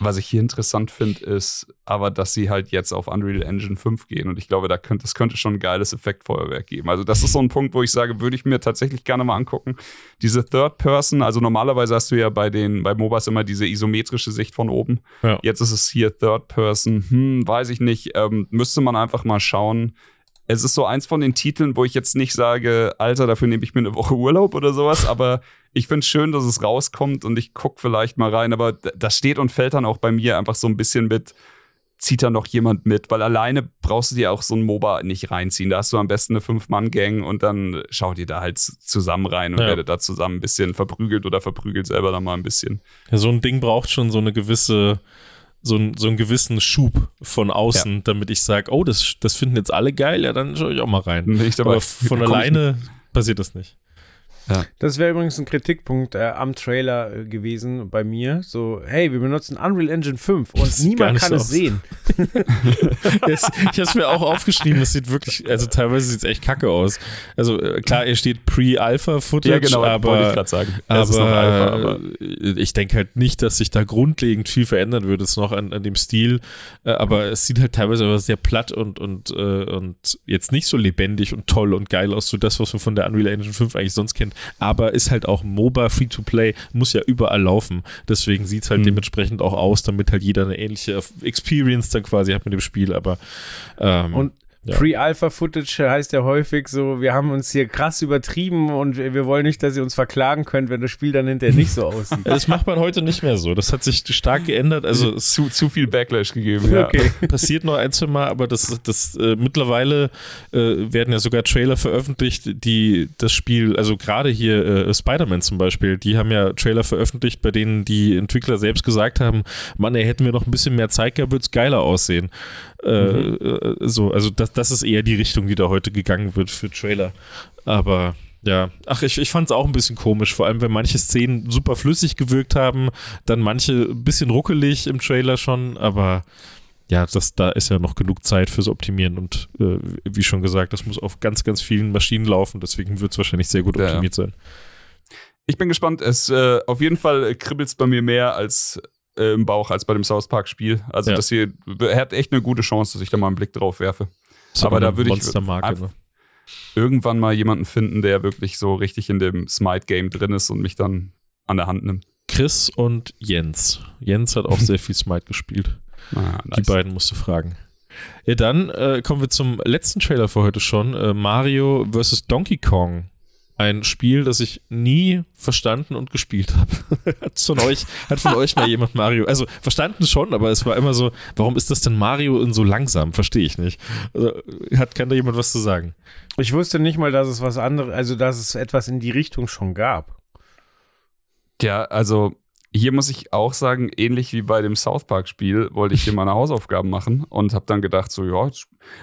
Was ich hier interessant finde, ist aber, dass sie halt jetzt auf Unreal Engine 5 gehen. Und ich glaube, da könnte, das könnte schon ein geiles Effektfeuerwerk geben. Also, das ist so ein Punkt, wo ich sage, würde ich mir tatsächlich gerne mal angucken. Diese Third Person, also normalerweise hast du ja bei den, bei MOBAs immer diese isometrische Sicht von oben. Ja. Jetzt ist es hier Third Person. Hm, weiß ich nicht. Ähm, müsste man einfach mal schauen. Es ist so eins von den Titeln, wo ich jetzt nicht sage, Alter, dafür nehme ich mir eine Woche Urlaub oder sowas, aber ich finde es schön, dass es rauskommt und ich gucke vielleicht mal rein, aber das steht und fällt dann auch bei mir einfach so ein bisschen mit, zieht da noch jemand mit, weil alleine brauchst du dir auch so ein MOBA nicht reinziehen. Da hast du am besten eine Fünf-Mann-Gang und dann schaut ihr da halt zusammen rein und Ja. werdet da zusammen ein bisschen verprügelt oder verprügelt selber dann mal ein bisschen. Ja, so ein Ding braucht schon so eine gewisse, so, ein, so einen gewissen Schub von außen, damit ich sage, oh, das, das finden jetzt alle geil, ja, dann schaue ich auch mal rein. Ich dabei. Aber von alleine passiert das nicht. Das wäre übrigens ein Kritikpunkt äh, am Trailer äh, gewesen bei mir. So, hey, wir benutzen Unreal Engine 5 und Das niemand kann so es aus. sehen. [LAUGHS] [LAUGHS] [LAUGHS] Es, ich habe es mir auch aufgeschrieben, das sieht wirklich, also teilweise sieht es echt kacke aus. Also äh, klar, hier steht Pre-Alpha-Footage, Ja, genau, wollte ich aber, gerade sagen. aber, Es ist noch Alpha, aber ich denke halt nicht, dass sich da grundlegend viel verändern würde, jetzt noch an, an dem Stil. Äh, aber es sieht halt teilweise aber sehr platt und, und, äh, und jetzt nicht so lebendig und toll und geil aus, so das, was man von der Unreal Engine 5 eigentlich sonst kennt. Aber ist halt auch MOBA, Free-to-Play, muss ja überall laufen. Deswegen sieht es halt Mhm. dementsprechend auch aus, damit halt jeder eine ähnliche Experience dann quasi hat mit dem Spiel. Aber ähm, Und Ja. Pre-Alpha-Footage heißt ja häufig so, wir haben uns hier krass übertrieben und wir wollen nicht, dass ihr uns verklagen könnt, wenn das Spiel dann hinterher nicht so aussieht. [LAUGHS] das macht man heute nicht mehr so. Das hat sich stark geändert. Also es zu, zu viel Backlash gegeben. Ja. Okay. [LAUGHS] passiert noch ein, zwei Mal, aber das, das äh, mittlerweile äh, werden ja sogar Trailer veröffentlicht, die das Spiel, also gerade hier äh, Spider-Man zum Beispiel, die haben ja Trailer veröffentlicht, bei denen die Entwickler selbst gesagt haben, Mann, ey, hätten wir noch ein bisschen mehr Zeit gehabt, würde es geiler aussehen. Äh, äh, so, also das, das ist eher die Richtung, die da heute gegangen wird für Trailer. Aber ja, ach, ich, ich fand es auch ein bisschen komisch, vor allem, wenn manche Szenen super flüssig gewirkt haben, dann manche ein bisschen ruckelig im Trailer schon, aber ja, das, da ist ja noch genug Zeit fürs Optimieren und äh, wie schon gesagt, das muss auf ganz, ganz vielen Maschinen laufen, deswegen wird es wahrscheinlich sehr gut Ja. optimiert sein. Ich bin gespannt. Es äh, auf jeden Fall kribbelt es bei mir mehr als äh, im Bauch als bei dem South Park Spiel. Also Ja. das hier er hat echt eine gute Chance, dass ich da mal einen Blick drauf werfe. Ist Aber da würde ich ne? Irgendwann mal jemanden finden, der wirklich so richtig in dem Smite Game drin ist und mich dann an der Hand nimmt. Chris und Jens. Jens hat auch [LAUGHS] sehr viel Smite gespielt. Ah, Die beiden musst du fragen. Ja, dann äh, kommen wir zum letzten Trailer für heute schon. Äh, Mario vs. Donkey Kong. Ein Spiel, das ich nie verstanden und gespielt habe. [LAUGHS] hat, von euch, hat von euch mal [LAUGHS] jemand Mario, also verstanden schon, aber es war immer so, warum ist das denn Mario in so langsam? Verstehe ich nicht. Also, hat, kann da jemand was zu sagen? Ich wusste nicht mal, dass es was anderes, also dass es etwas in die Richtung schon gab. Ja, also hier muss ich auch sagen, ähnlich wie bei dem South Park-Spiel, wollte ich hier meine Hausaufgaben machen und habe dann gedacht, so, ja,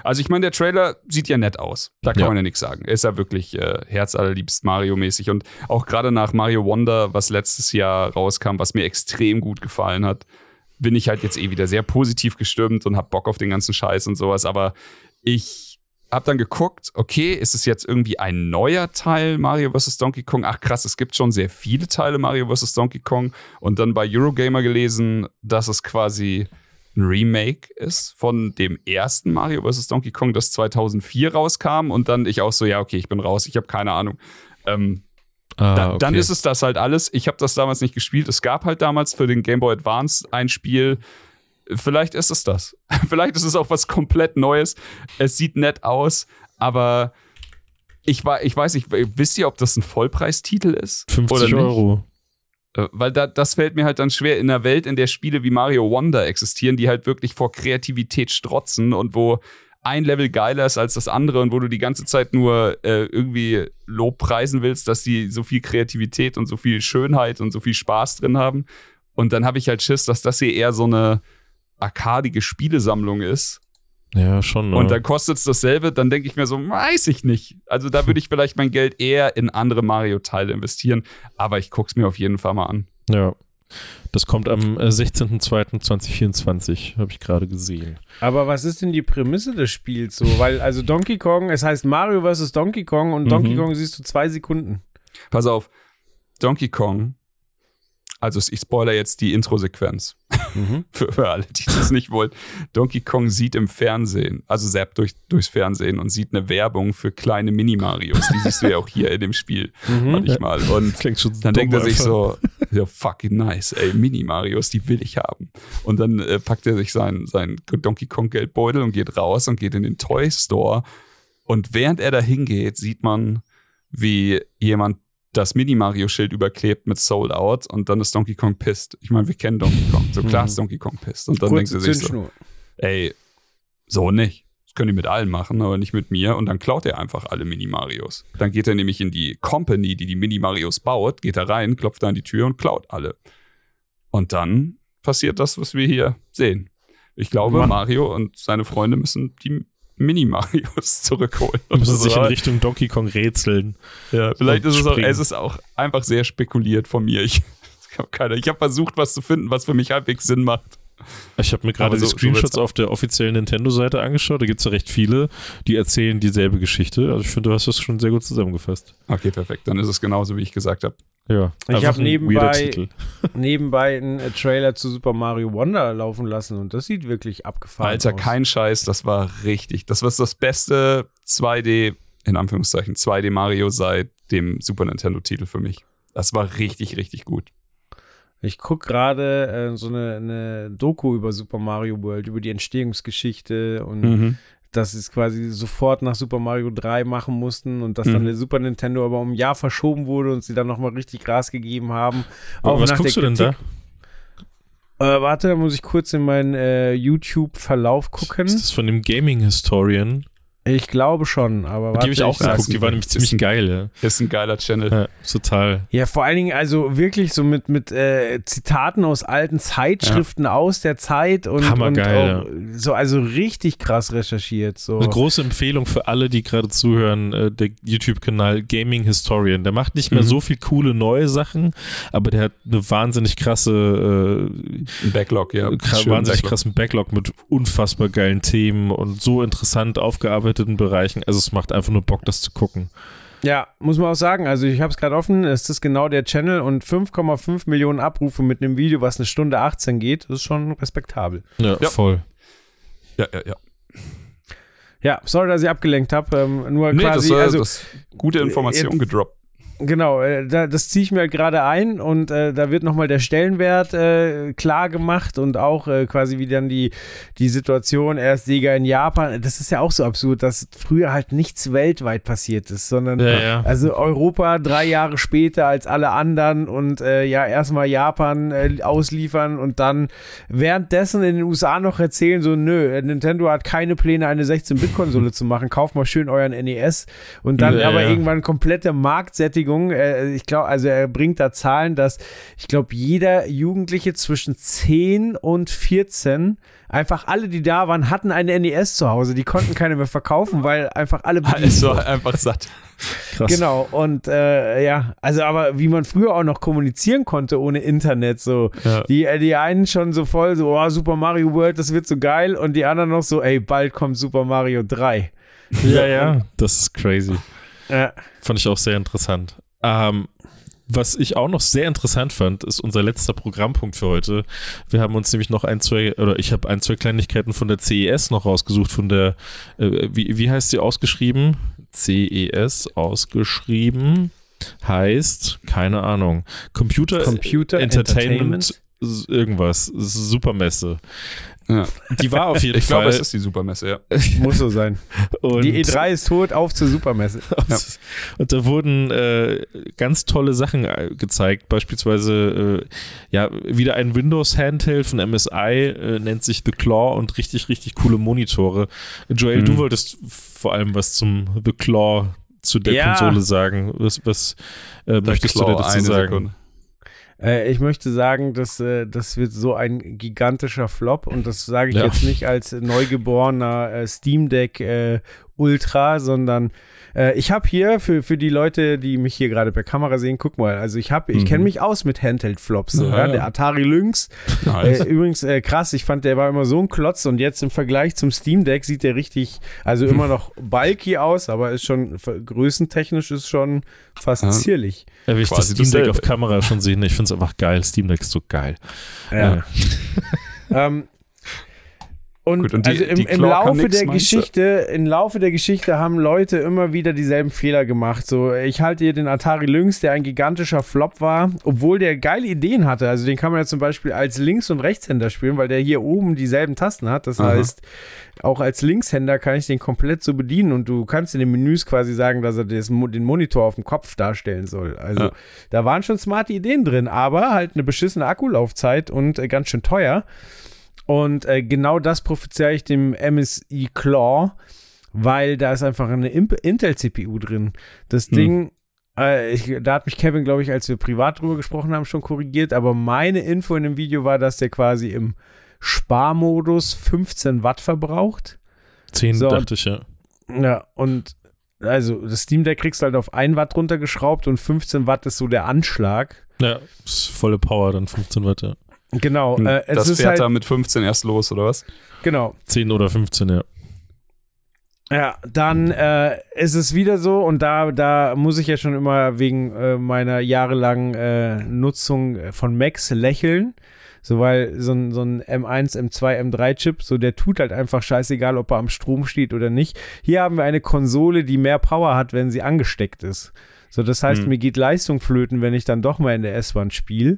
also ich meine, der Trailer sieht ja nett aus. Da kann Ja. man ja nichts sagen. Ist ja wirklich äh, herzallerliebst Mario-mäßig. Und auch gerade nach Mario Wonder, was letztes Jahr rauskam, was mir extrem gut gefallen hat, bin ich halt jetzt eh wieder sehr positiv gestimmt und hab Bock auf den ganzen Scheiß und sowas. Aber ich hab dann geguckt, okay, ist es jetzt irgendwie ein neuer Teil Mario vs. Donkey Kong? Ach krass, es gibt schon sehr viele Teile Mario vs. Donkey Kong. Und dann bei Eurogamer gelesen, dass es quasi ein Remake ist von dem ersten Mario vs. Donkey Kong, das 2004 rauskam. Und dann ich auch so, ja, okay, ich bin raus, ich habe keine Ahnung. Ähm, Ah, da, Dann okay. ist es das halt alles. Ich habe das damals nicht gespielt. Es gab halt damals für den Game Boy Advance ein Spiel. Vielleicht ist es das. [LAUGHS] Vielleicht ist es auch was komplett Neues. Es sieht nett aus, aber ich, ich weiß nicht, wisst ihr, ob das ein Vollpreistitel ist? 50 oder nicht? Euro. Äh, Weil da, das fällt mir halt dann schwer in einer Welt, in der Spiele wie Mario Wonder existieren, die halt wirklich vor Kreativität strotzen und wo ein Level geiler ist als das andere und wo du die ganze Zeit nur äh, irgendwie Lob preisen willst, dass die so viel Kreativität und so viel Schönheit und so viel Spaß drin haben. Und dann habe ich halt Schiss, dass das hier eher so eine arkadige Spielesammlung ist. Ja, schon. Ne? Und dann kostet es dasselbe, dann denke ich mir so, weiß ich nicht. Also da würde ich vielleicht mein Geld eher in andere Mario-Teile investieren. Aber ich gucke es mir auf jeden Fall mal an. Ja. Das kommt am äh, 16.02.2024, habe ich gerade gesehen. Aber was ist denn die Prämisse des Spiels so? Weil, also Donkey Kong, es heißt Mario vs. Donkey Kong und Donkey Mhm. Kong siehst du zwei Sekunden. Pass auf, Donkey Kong, also ich spoiler jetzt die Intro-Sequenz [LAUGHS] für, für alle, die das nicht wollen. Donkey Kong sieht im Fernsehen, also zappt durch, durchs Fernsehen und sieht eine Werbung für kleine Mini-Marios. Die siehst du ja auch hier in dem Spiel manchmal. Und [LAUGHS] Klingt schon dann denkt er sich so, ja, fucking nice, ey, Mini-Marios, die will ich haben. Und dann äh, packt er sich seinen sein Donkey Kong-Geldbeutel und geht raus und geht in den Toy Store. Und während er da hingeht, sieht man, wie jemand das Mini-Mario-Schild überklebt mit Sold Out und dann ist Donkey Kong pisst. Ich meine, wir kennen Donkey Kong. So klar ist Donkey Kong pisst. Und dann denkt Kurze er sich so, ey, so nicht. Das können die mit allen machen, aber nicht mit mir. Und dann klaut er einfach alle Mini-Marios. Dann geht er nämlich in die Company, die die Mini-Marios baut, geht da rein, klopft da an die Tür und klaut alle. Und dann passiert das, was wir hier sehen. Ich glaube, Mann. Mario und seine Freunde müssen die Mini-Marios [LAUGHS] zurückholen. Müssen Und sich in Richtung Donkey Kong rätseln. ja, vielleicht ist es auch, es ist auch einfach sehr spekuliert von mir. Ich, [LAUGHS] ich habe versucht, was zu finden, was für mich halbwegs Sinn macht. Ich habe mir gerade die so- so Screenshots wird's- auf der offiziellen Nintendo-Seite angeschaut. Da gibt es ja recht viele, die erzählen dieselbe Geschichte. Also ich finde, du hast das schon sehr gut zusammengefasst. Okay, perfekt. Dann ist es genauso, wie ich gesagt habe. Ja. Ich Einfach hab ein nebenbei-. [LAUGHS] Nebenbei einen äh, Trailer zu Super Mario Wonder laufen lassen und das sieht wirklich abgefahren Alter, aus. kein Scheiß, das war richtig. Das war das beste 2D, in Anführungszeichen, 2D Mario seit dem Super Nintendo-Titel für mich. Das war richtig, richtig gut. Ich gucke gerade äh, so eine, eine Doku über Super Mario World, über die Entstehungsgeschichte und Mhm. dass sie es quasi sofort nach Super Mario 3 machen mussten und dass Mhm. dann der Super Nintendo aber um ein Jahr verschoben wurde und sie dann nochmal richtig Gas gegeben haben. Aber was guckst du denn da? Äh, warte, da muss ich kurz in meinen äh, YouTube-Verlauf gucken. Ist das von dem Gaming-Historian? Ich glaube schon, aber warte. Die habe ich auch geguckt. Die war nämlich Ist ziemlich ein- geil. Ist ein geiler Channel. Ja, ja total. Ja, vor allen Dingen also wirklich so mit, mit äh, Zitaten aus alten Zeitschriften aus der Zeit und, und Hammergeil, auch so also richtig krass recherchiert. So. Eine große Empfehlung für alle, die gerade zuhören, äh, der YouTube-Kanal Gaming Historian. Der macht nicht mehr Mhm. so viel coole neue Sachen, aber der hat eine wahnsinnig krasse, äh, Ein Backlog, ja. Schön wahnsinnig Backlog. krassen Backlog mit unfassbar geilen Themen und so interessant aufgearbeiteten Bereichen. Also es macht einfach nur Bock, das zu gucken. Ja, muss man auch sagen. Also ich habe es gerade offen. Es ist genau der Channel und 5,5 Millionen Abrufe mit einem Video, was eine Stunde 18 geht. Das ist schon respektabel. Ja, Ja. voll. Ja, ja, ja. Ja, sorry, dass ich abgelenkt habe. Ähm, nur Nee, quasi, das war also das gute Information jetzt- gedroppt. Genau, äh, da, das ziehe ich mir halt gerade ein und äh, da wird nochmal der Stellenwert äh, klar gemacht und auch äh, quasi wie dann die, die Situation, erst Sega in Japan, das ist ja auch so absurd, dass früher halt nichts weltweit passiert ist, sondern Ja, ja. also Europa drei Jahre später als alle anderen und äh, ja, erstmal Japan ausliefern und dann währenddessen in den USA noch erzählen, so nö, Nintendo hat keine Pläne, eine 16-Bit-Konsole zu machen, kauft mal schön euren NES und dann Ja, aber irgendwann komplette Marktsättigung. Äh, ich glaube, also er bringt da Zahlen, dass ich glaube, jeder Jugendliche zwischen 10 und 14 Einfach alle, die da waren, hatten eine NES zu Hause. Die konnten keine mehr verkaufen, weil einfach alle [LAUGHS] Also wurden. einfach satt. Krass. Genau, und äh, ja, also aber wie man früher auch noch kommunizieren konnte ohne Internet, so. Ja. Die, äh, die einen schon so voll, so, oh, Super Mario World, das wird so geil, und die anderen noch so, ey, bald kommt Super Mario 3. Ja, ja, das ist crazy. Ja. Fand ich auch sehr interessant. Ähm, was ich auch noch sehr interessant fand, ist unser letzter Programmpunkt für heute. Wir haben uns nämlich noch ein, zwei, oder ich habe ein, zwei Kleinigkeiten von der CES noch rausgesucht, von der, äh, wie, wie heißt sie ausgeschrieben? CES ausgeschrieben heißt, keine Ahnung, Computer, Computer Entertainment, s- irgendwas, Supermesse. Ja. Die war auf jeden Ich glaube, Fall. es ist die Supermesse, ja. [LAUGHS] Muss so sein. und Die E3 ist tot, auf zur Supermesse. [LAUGHS] Ja. Und da wurden äh, ganz tolle Sachen äh, gezeigt, beispielsweise äh, ja wieder ein Windows Handheld von MSI äh, nennt sich The Claw und richtig richtig coole Monitore. Joel, Mhm. du wolltest vor allem was zum The Claw zu der Ja. Konsole sagen. Was, was äh, möchtest du Claw, dir dazu sagen? Sekunde. Äh, ich möchte sagen, dass äh, das wird so ein gigantischer Flop und das sage ich Ja. jetzt nicht als neugeborener äh, Steam Deck äh, Ultra, sondern äh, ich habe hier für, für die Leute, die mich hier gerade per Kamera sehen, guck mal, also ich habe, ich Mhm. kenne mich aus mit Handheld-Flops. So, Aha. ja, der Atari Lynx. Nice. Äh, übrigens äh, krass, ich fand, der war immer so ein Klotz und jetzt im Vergleich zum Steam Deck sieht der richtig, also immer noch bulky aus, aber ist schon größentechnisch ist schon fast Ja. zierlich. Ja, will ich das Quasi Steam Deck auf Kamera schon sehen. Ich finde es einfach geil. Steam Deck ist so geil. Ja. ähm, und, Gut, und die- also im, im Laufe der? Geschichte, im Laufe der Geschichte haben Leute immer wieder dieselben Fehler gemacht. So, ich halte hier den Atari Lynx, der ein gigantischer Flop war, obwohl der geile Ideen hatte. Also den kann man ja zum Beispiel als Links- und Rechtshänder spielen, weil der hier oben dieselben Tasten hat. Das Aha. heißt, auch als Linkshänder kann ich den komplett so bedienen und du kannst in den Menüs quasi sagen, dass er Mo- den Monitor auf dem Kopf darstellen soll. Also Ja. da waren schon smarte Ideen drin, aber halt eine beschissene Akkulaufzeit und äh, ganz schön teuer. Und äh, genau das prophezei ich dem MSI Claw, weil da ist einfach eine Intel-CPU drin. Das Hm. Ding, äh, ich, da hat mich Kevin, glaube ich, als wir privat drüber gesprochen haben, schon korrigiert, aber meine Info in dem Video war, dass der quasi im Sparmodus 15 Watt verbraucht. 10 So, dachte ich, ja. Ja, und also das Steam Deck kriegst du halt auf 1 Watt runtergeschraubt und 15 Watt ist so der Anschlag. Ja, ist volle Power, dann 15 Watt, ja. Genau, Und äh, es das ist fährt halt, da mit 15 erst los, oder was? genau, 10 oder 15, ja. Ja, dann äh, ist es wieder so und da, da muss ich ja schon immer wegen äh, meiner jahrelangen äh, Nutzung von Macs lächeln. So, weil so ein, so ein M1, M2, M3-Chip, so der tut halt einfach scheißegal, ob er am Strom steht oder nicht. Hier haben wir eine Konsole, die mehr Power hat, wenn sie angesteckt ist. So, das heißt, Hm. mir geht Leistung flöten, wenn ich dann doch mal in der S-Bahn spiele.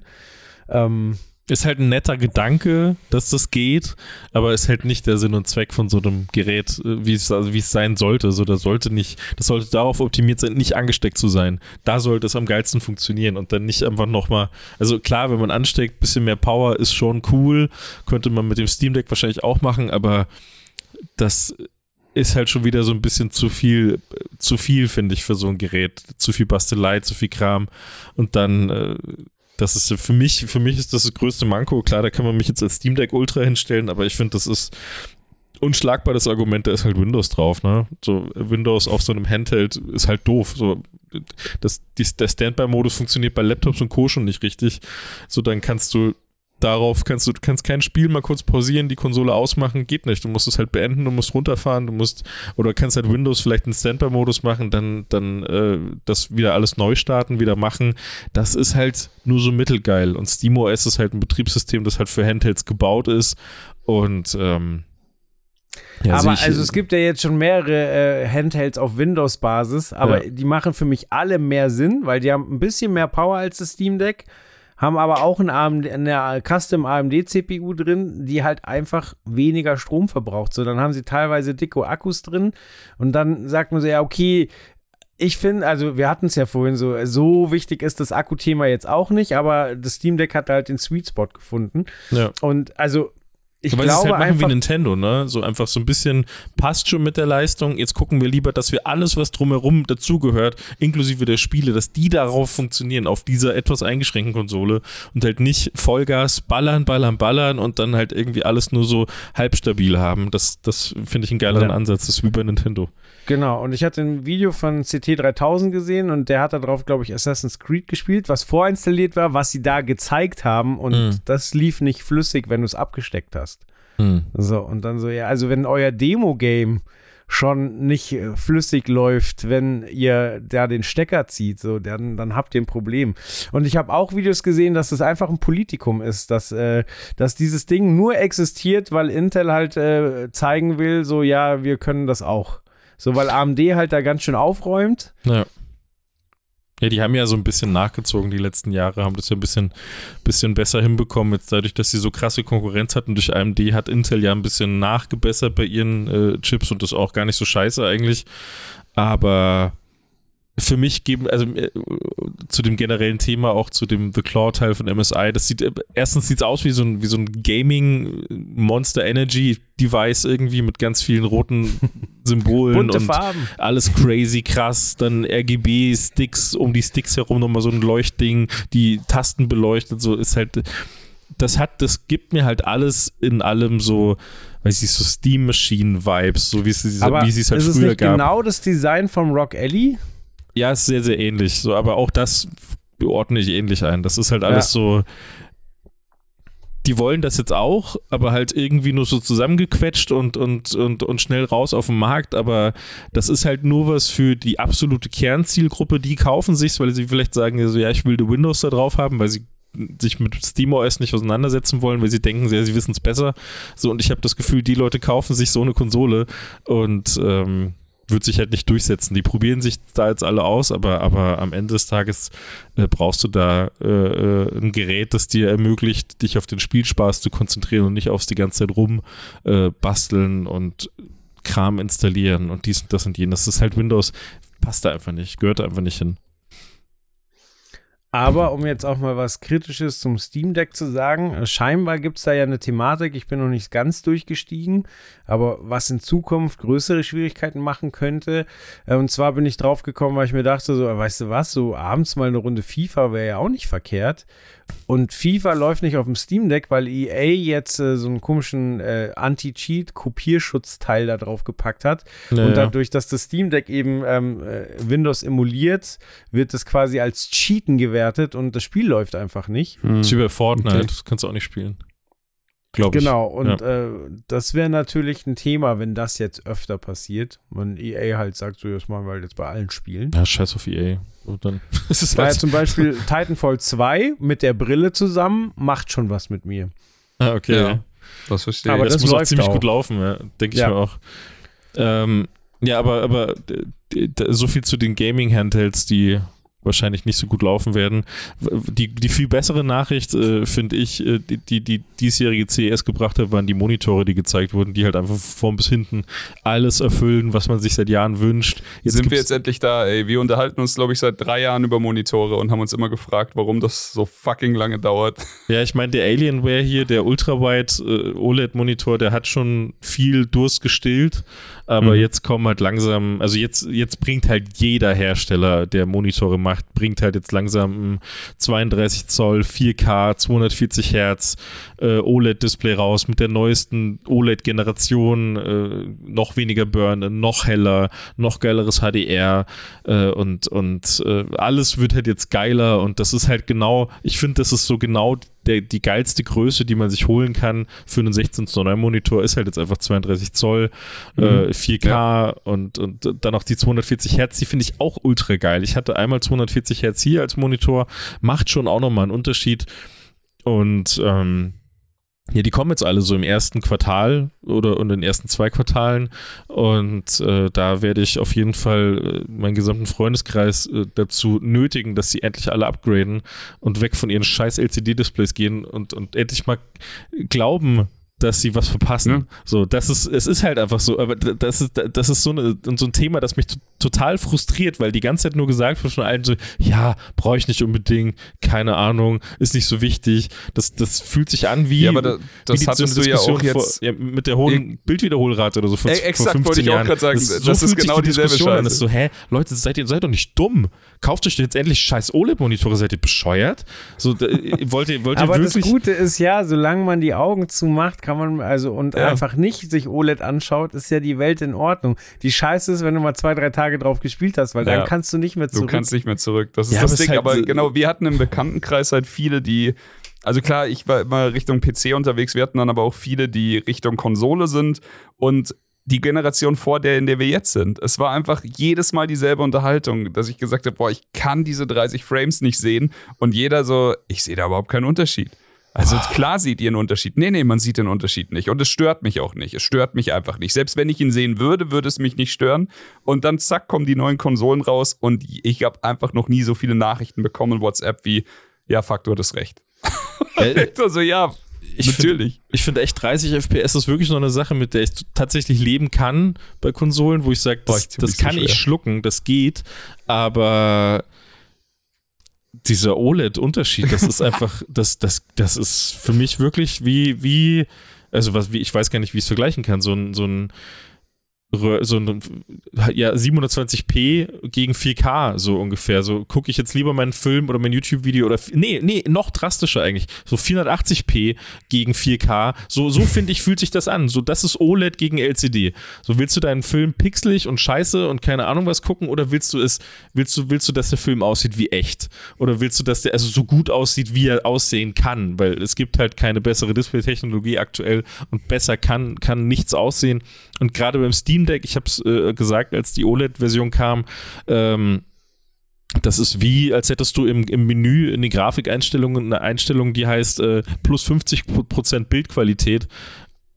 Ähm, Ist halt ein netter Gedanke, dass das geht, aber ist halt nicht der Sinn und Zweck von so einem Gerät, äh, wie es, also wie es sein sollte. So, das sollte nicht, das sollte darauf optimiert sein, nicht angesteckt zu sein. Da sollte es am geilsten funktionieren und dann nicht einfach nochmal, also klar, wenn man ansteckt, bisschen mehr Power ist schon cool, könnte man mit dem Steam Deck wahrscheinlich auch machen, aber das ist halt schon wieder so ein bisschen zu viel, zu viel, finde ich, für so ein Gerät. Zu viel Bastelei, zu viel Kram. Und dann, äh, das ist für mich, für mich ist das das größte Manko. Klar, da kann man mich jetzt als Steam Deck Ultra hinstellen, aber ich finde, das ist unschlagbar das Argument, da ist halt Windows drauf, ne? So Windows auf so einem Handheld ist halt doof. So, das, die, der Standby-Modus funktioniert bei Laptops und Co. schon nicht richtig. So, dann kannst du darauf kannst du, du kannst kein Spiel mal kurz pausieren, die Konsole ausmachen, geht nicht. Du musst es halt beenden, du musst runterfahren, du musst, oder kannst halt Windows vielleicht einen Standby-Modus machen, dann, dann äh, das wieder alles neu starten, wieder machen. Das ist halt nur so mittelgeil. Und SteamOS ist halt ein Betriebssystem, das halt für Handhelds gebaut ist. Und ähm, ja, aber ich- also es gibt ja jetzt schon mehrere äh, Handhelds auf Windows-Basis, aber Ja. die machen für mich alle mehr Sinn, weil die haben ein bisschen mehr Power als das Steam Deck, haben aber auch ein AMD, eine Custom AMD CPU drin, die halt einfach weniger Strom verbraucht. So, dann haben sie teilweise dicke Akkus drin und dann sagt man so, ja, okay, ich finde, also wir hatten es ja vorhin so, so wichtig ist das Akkuthema jetzt auch nicht, aber das Steam Deck hat halt den Sweet Spot gefunden. ja. Und also ich sie es glaube halt machen einfach, wie Nintendo, ne? So einfach so ein bisschen passt schon mit der Leistung. Jetzt gucken wir lieber, dass wir alles, was drumherum dazugehört, inklusive der Spiele, dass die darauf funktionieren, auf dieser etwas eingeschränkten Konsole und halt nicht Vollgas ballern, ballern, ballern und dann halt irgendwie alles nur so halbstabil haben. Das, das finde ich einen geileren Ja. Ansatz. Das ist wie bei Nintendo. Genau, und ich hatte ein Video von CT3000 gesehen und der hat da drauf, glaube ich, Assassin's Creed gespielt, was vorinstalliert war, was sie da gezeigt haben und Mhm. das lief nicht flüssig, wenn du es abgesteckt hast. Hm. So, und dann so, ja, also wenn euer Demo-Game schon nicht äh, flüssig läuft, wenn ihr da den Stecker zieht, so, dann, dann habt ihr ein Problem. Und ich habe auch Videos gesehen, dass das einfach ein Politikum ist, dass, äh, dass dieses Ding nur existiert, weil Intel halt äh, zeigen will, so, ja, wir können das auch. So, weil AMD halt da ganz schön aufräumt. Ja. Ja, die haben ja so ein bisschen nachgezogen die letzten Jahre, haben das ja ein bisschen, bisschen besser hinbekommen, jetzt dadurch, dass sie so krasse Konkurrenz hatten durch AMD, hat Intel ja ein bisschen nachgebessert bei ihren äh, Chips und das auch gar nicht so scheiße eigentlich. Aber für mich geben, also äh, zu dem generellen Thema, auch zu dem The Claw-Teil von MSI, das sieht, äh, erstens sieht es aus wie so ein, wie so ein Gaming Monster Energy Device irgendwie mit ganz vielen roten [LAUGHS] Symbolen Bunte und Farben. alles crazy krass, dann RGB-Sticks, um die Sticks herum nochmal so ein Leuchtding, die Tasten beleuchtet, so ist halt das hat, das gibt mir halt alles in allem so, weiß ich, so Steam Machine Vibes, so wie es, wie es halt ist es früher nicht gab. genau das Design vom Rock Alley? Ja, ist sehr, sehr ähnlich. So, aber auch das ordne ich ähnlich ein. Das ist halt alles so. Die wollen das jetzt auch, aber halt irgendwie nur so zusammengequetscht und, und, und, und schnell raus auf den Markt. Aber das ist halt nur was für die absolute Kernzielgruppe. Die kaufen sich's, weil sie vielleicht sagen, so, ja, ich will die Windows da drauf haben, weil sie sich mit SteamOS nicht auseinandersetzen wollen, weil sie denken, ja, sie wissen es besser. So, und ich habe das Gefühl, die Leute kaufen sich so eine Konsole und ähm, wird sich halt nicht durchsetzen. Die probieren sich da jetzt alle aus, aber, aber am Ende des Tages äh, brauchst du da äh, äh, ein Gerät, das dir ermöglicht, dich auf den Spielspaß zu konzentrieren und nicht aufs die ganze Zeit rum äh, basteln und Kram installieren und dies und das und jenes. Das ist halt Windows, passt da einfach nicht, gehört da einfach nicht hin. Aber um jetzt auch mal was Kritisches zum Steam Deck zu sagen, äh, scheinbar gibt es da ja eine Thematik, ich bin noch nicht ganz durchgestiegen, aber was in Zukunft größere Schwierigkeiten machen könnte. Äh, Und zwar bin ich drauf gekommen, weil ich mir dachte, so, äh, weißt du was, so abends mal eine Runde FIFA wäre ja auch nicht verkehrt. Und FIFA läuft nicht auf dem Steam Deck, weil EA jetzt äh, so einen komischen äh, Anti-Cheat-Kopierschutzteil da drauf gepackt hat. Naja. Und dadurch, dass das Steam Deck eben ähm, äh, Windows emuliert, wird es quasi als Cheaten gewertet und das Spiel läuft einfach nicht. Das ist wie bei Fortnite, Okay. das kannst du auch nicht spielen. Glaube ich. Genau, und äh, das wäre natürlich ein Thema, wenn das jetzt öfter passiert. Und EA halt sagt, so, das machen wir halt jetzt bei allen Spielen. Ja, scheiß auf EA. Und dann [LAUGHS] ist es Weil halt, zum Beispiel Titanfall 2 mit der Brille zusammen macht schon was mit mir. ah, okay. Ja. Das verstehe Aber ich. das, das muss auch ziemlich auch. gut laufen, ja, denke ich Ja. mir auch. Ähm, ja, aber, aber so viel zu den Gaming-Handhelds, die wahrscheinlich nicht so gut laufen werden. Die, die viel bessere Nachricht, äh, finde ich, äh, die, die die diesjährige CES gebracht hat, waren die Monitore, die gezeigt wurden, die halt einfach von vorn bis hinten alles erfüllen, was man sich seit Jahren wünscht. Jetzt sind wir jetzt endlich da, ey. Wir unterhalten uns, glaube ich, seit drei Jahren über Monitore und haben uns immer gefragt, warum das so fucking lange dauert. [LAUGHS] Ja, ich meine, der Alienware hier, der Ultrawide äh, OLED-Monitor, der hat schon viel Durst gestillt, aber Mhm. jetzt kommen halt langsam, also jetzt, jetzt bringt halt jeder Hersteller, der Monitore macht, bringt halt jetzt langsam ein 32 Zoll, 4K, 240 Hertz äh, OLED-Display raus mit der neuesten OLED-Generation, äh, noch weniger Burn, noch heller, noch geileres HDR äh, und, und äh, alles wird halt jetzt geiler und das ist halt genau, ich finde, das ist so genau der, die geilste Größe, die man sich holen kann für einen 16 zu 9 Monitor, ist halt jetzt einfach 32 Zoll, äh, 4K und, und dann auch die 240 Hertz, die finde ich auch ultra geil. Ich hatte einmal 240 Hertz hier als Monitor, macht schon auch nochmal einen Unterschied. Und ähm, ja, die kommen jetzt alle so im ersten Quartal oder in den ersten zwei Quartalen. Und äh, da werde ich auf jeden Fall äh, meinen gesamten Freundeskreis äh, dazu nötigen, dass sie endlich alle upgraden und weg von ihren scheiß LCD-Displays gehen und, und endlich mal glauben, dass sie was verpassen. Ja. So, das ist, es ist halt einfach so, aber das ist, das ist so, eine, so ein Thema, das mich total frustriert, weil die ganze Zeit nur gesagt wird von allen so, ja, brauche ich nicht unbedingt, keine Ahnung, ist nicht so wichtig. Das, das fühlt sich an wie, ja, aber da, wie das die- so hattest eine du ja auch jetzt. Vor, ja, mit der hohen Bildwiederholrate oder so vor, Ey, vor exakt, 15 wollte ich auch Jahren. grad sagen, Das, das so ist fühlt sich genau die dieselbe Diskussion an. Das ist so, hä, Leute, seid ihr seid doch nicht dumm. Kauft euch jetzt endlich scheiß OLED-Monitore, seid ihr bescheuert? So, da, wollt ihr, wollt ihr Aber das wirklich... Gute ist ja, solange man die Augen zumacht, kann man also und Ja. einfach nicht sich OLED anschaut, ist ja die Welt in Ordnung. Die Scheiße ist, wenn du mal zwei, drei Tage drauf gespielt hast, weil Ja. dann kannst du nicht mehr Du zurück. kannst nicht mehr zurück. Das ist Ja, das Ding. halt aber so- genau, wir hatten im Bekanntenkreis halt viele, die. Also klar, ich war immer Richtung PC unterwegs. Wir hatten dann aber auch viele, die Richtung Konsole sind und die Generation vor der, in der wir jetzt sind. Es war einfach jedes Mal dieselbe Unterhaltung, dass ich gesagt habe, boah, ich kann diese 30 Frames nicht sehen. Und jeder so, ich sehe da überhaupt keinen Unterschied. Also klar seht ihr einen Unterschied. Nee, nee, man sieht den Unterschied nicht. Und es stört mich auch nicht. Es stört mich einfach nicht. Selbst wenn ich ihn sehen würde, würde es mich nicht stören. Und dann zack, kommen die neuen Konsolen raus und ich habe einfach noch nie so viele Nachrichten bekommen in WhatsApp wie, ja, fuck, du hattest recht. Äh, [LAUGHS] also ja, Ich natürlich. Ich finde echt 30 FPS ist wirklich so eine Sache, mit der ich tatsächlich leben kann bei Konsolen, wo ich sage, Boah, das, ich das so kann ich schwer. schlucken, das geht, aber dieser OLED-Unterschied, das ist [LAUGHS] einfach, das, das, das ist für mich wirklich wie, wie, also was, wie, ich weiß gar nicht, wie ich es vergleichen kann, so ein, so ein so ein, ja, 720p gegen 4K, so ungefähr. So gucke ich jetzt lieber meinen Film oder mein YouTube-Video oder, nee, nee, noch drastischer eigentlich. So 480p gegen 4K. So, so [LAUGHS] finde ich, fühlt sich das an. So, das ist OLED gegen LCD. So, willst du deinen Film pixelig und scheiße und keine Ahnung was gucken oder willst du es, willst du, willst du, dass der Film aussieht wie echt? Oder willst du, dass der also so gut aussieht, wie er aussehen kann? Weil es gibt halt keine bessere Display-Technologie aktuell und besser kann, kann nichts aussehen. Und gerade beim Steam Deck, ich habe es äh, gesagt, als die OLED-Version kam, ähm, das ist wie, als hättest du im, im Menü in den Grafikeinstellungen eine Einstellung, die heißt äh, plus 50% Bildqualität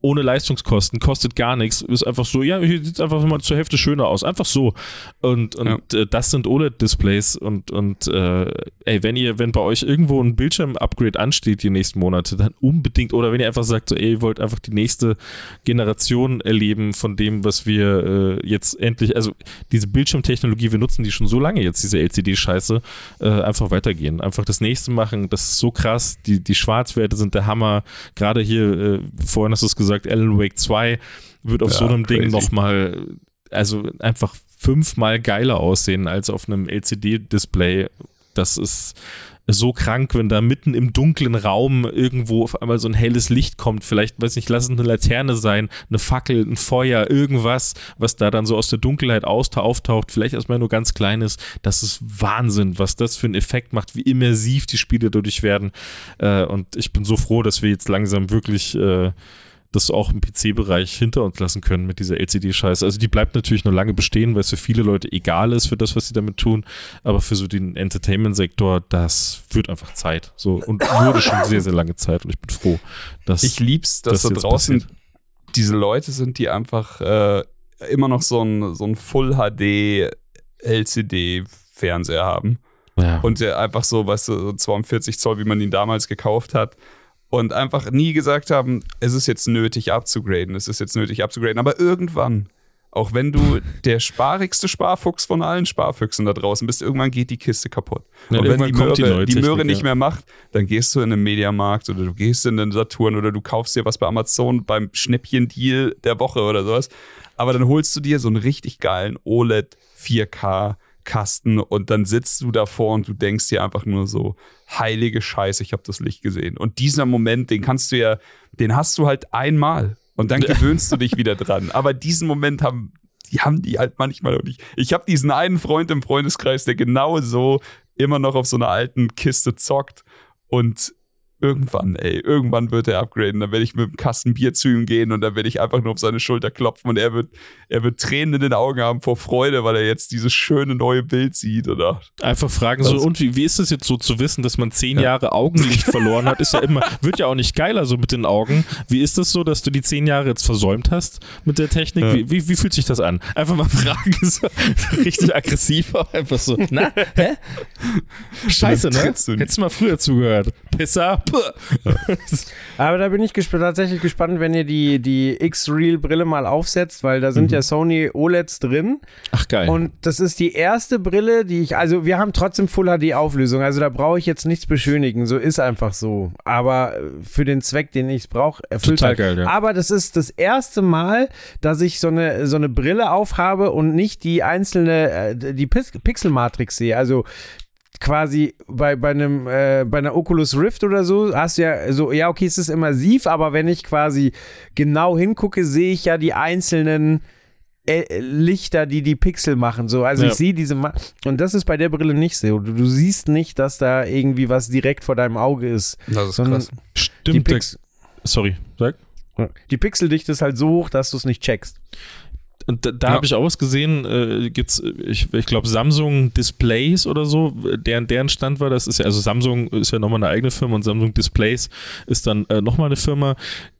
ohne Leistungskosten, kostet gar nichts, ist einfach so, ja, hier sieht es einfach mal zur Hälfte schöner aus, einfach so. Und, und ja. äh, das sind OLED-Displays und, und äh, ey, wenn ihr, wenn bei euch irgendwo ein Bildschirm-Upgrade ansteht die nächsten Monate, dann unbedingt, oder wenn ihr einfach sagt, so, ey, ihr wollt einfach die nächste Generation erleben von dem, was wir äh, jetzt endlich, also diese Bildschirmtechnologie, wir nutzen die schon so lange jetzt, diese LCD-Scheiße, äh, einfach weitergehen, einfach das nächste machen, das ist so krass, die, die Schwarzwerte sind der Hammer, gerade hier, äh, vorhin hast du es gesagt, gesagt, Alan Wake 2 wird auf ja, so einem crazy. Ding nochmal, also einfach fünfmal geiler aussehen als auf einem LCD-Display. Das ist so krank, wenn da mitten im dunklen Raum irgendwo auf einmal so ein helles Licht kommt. Vielleicht, weiß nicht, lass es eine Laterne sein, eine Fackel, ein Feuer, irgendwas, was da dann so aus der Dunkelheit auftaucht. Vielleicht erstmal nur ganz kleines. Das ist Wahnsinn, was das für einen Effekt macht, wie immersiv die Spiele dadurch werden. Äh, und ich bin so froh, dass wir jetzt langsam wirklich äh, das auch im PC-Bereich hinter uns lassen können mit dieser LCD-Scheiße. Also die bleibt natürlich noch lange bestehen, weil es für viele Leute egal ist für das, was sie damit tun. Aber für so den Entertainment-Sektor, das wird einfach Zeit. So und wurde schon [COUGHS] sehr, sehr lange Zeit. Und ich bin froh, dass. Ich lieb's, dass das da draußen passiert. diese Leute sind, die einfach äh, immer noch so ein, so ein Full HD LCD-Fernseher haben. Ja. Und der einfach so, weißt du, 42 Zoll, wie man ihn damals gekauft hat und einfach nie gesagt haben, es ist jetzt nötig abzugraden, es ist jetzt nötig abzugraden. Aber irgendwann, auch wenn du der sparigste Sparfuchs von allen Sparfüchsen da draußen bist, irgendwann geht die Kiste kaputt. Ja, und wenn die Möhre, die, die Möhre nicht mehr macht, dann gehst du in einen Mediamarkt oder du gehst in den Saturn oder du kaufst dir was bei Amazon beim Schnäppchen-Deal der Woche oder sowas. Aber dann holst du dir so einen richtig geilen OLED 4K Kasten und dann sitzt du davor und du denkst dir einfach nur so, heilige Scheiße, ich habe das Licht gesehen. Und dieser Moment, den kannst du ja, den hast du halt einmal und dann [LAUGHS] gewöhnst du dich wieder dran. Aber diesen Moment haben die haben die halt manchmal noch nicht. Ich habe diesen einen Freund im Freundeskreis, der genau so immer noch auf so einer alten Kiste zockt und irgendwann, ey, irgendwann wird er upgraden. Dann werde ich mit einem Kasten Bier zu ihm gehen und dann werde ich einfach nur auf seine Schulter klopfen und er wird, er wird Tränen in den Augen haben vor Freude, weil er jetzt dieses schöne neue Bild sieht, oder? Einfach fragen so, und wie, wie ist es jetzt so zu wissen, dass man zehn ja. Jahre Augenlicht [LAUGHS] verloren hat? Ist ja immer, wird ja auch nicht geiler so mit den Augen. Wie ist das so, dass du die zehn Jahre jetzt versäumt hast mit der Technik? Ja. Wie, wie, wie, fühlt sich das an? Einfach mal [LAUGHS] fragen, so, richtig aggressiv, [LAUGHS] einfach so, na, hä? Scheiße, ne? Hättest du mal früher zugehört. Pisser, Aber da bin ich gesp tatsächlich gespannt, wenn ihr die, die X-Real-Brille mal aufsetzt, weil da sind mhm. ja Sony OLEDs drin. Ach geil. Und das ist die erste Brille, die ich, also wir haben trotzdem Full HD-Auflösung, also da brauche ich jetzt nichts beschönigen, so ist einfach so. Aber für den Zweck, den ich brauche, erfüllt Total halt. geil, ja. Aber das ist das erste Mal, dass ich so eine, so eine Brille aufhabe und nicht die einzelne, äh, die Pixel-Matrix sehe. Also quasi bei, bei einem, äh, bei einer Oculus Rift oder so, hast du ja so, ja, okay, es ist immersiv, aber wenn ich quasi genau hingucke, sehe ich ja die einzelnen äh, Lichter, die die Pixel machen. So, also ja. ich sehe diese Ma und das ist bei der Brille nicht so. Du, du, siehst nicht, dass da irgendwie was direkt vor deinem Auge ist. Das ist krass. Stimmt. Sorry, sag. Die Pixeldichte ist halt so hoch, dass du es nicht checkst. Und da, da ja. habe ich auch was gesehen, äh, gibt's, ich, ich glaube, Samsung Displays oder so, deren, deren Stand war das, ist ja, also Samsung ist ja nochmal eine eigene Firma und Samsung Displays ist dann äh, nochmal eine Firma,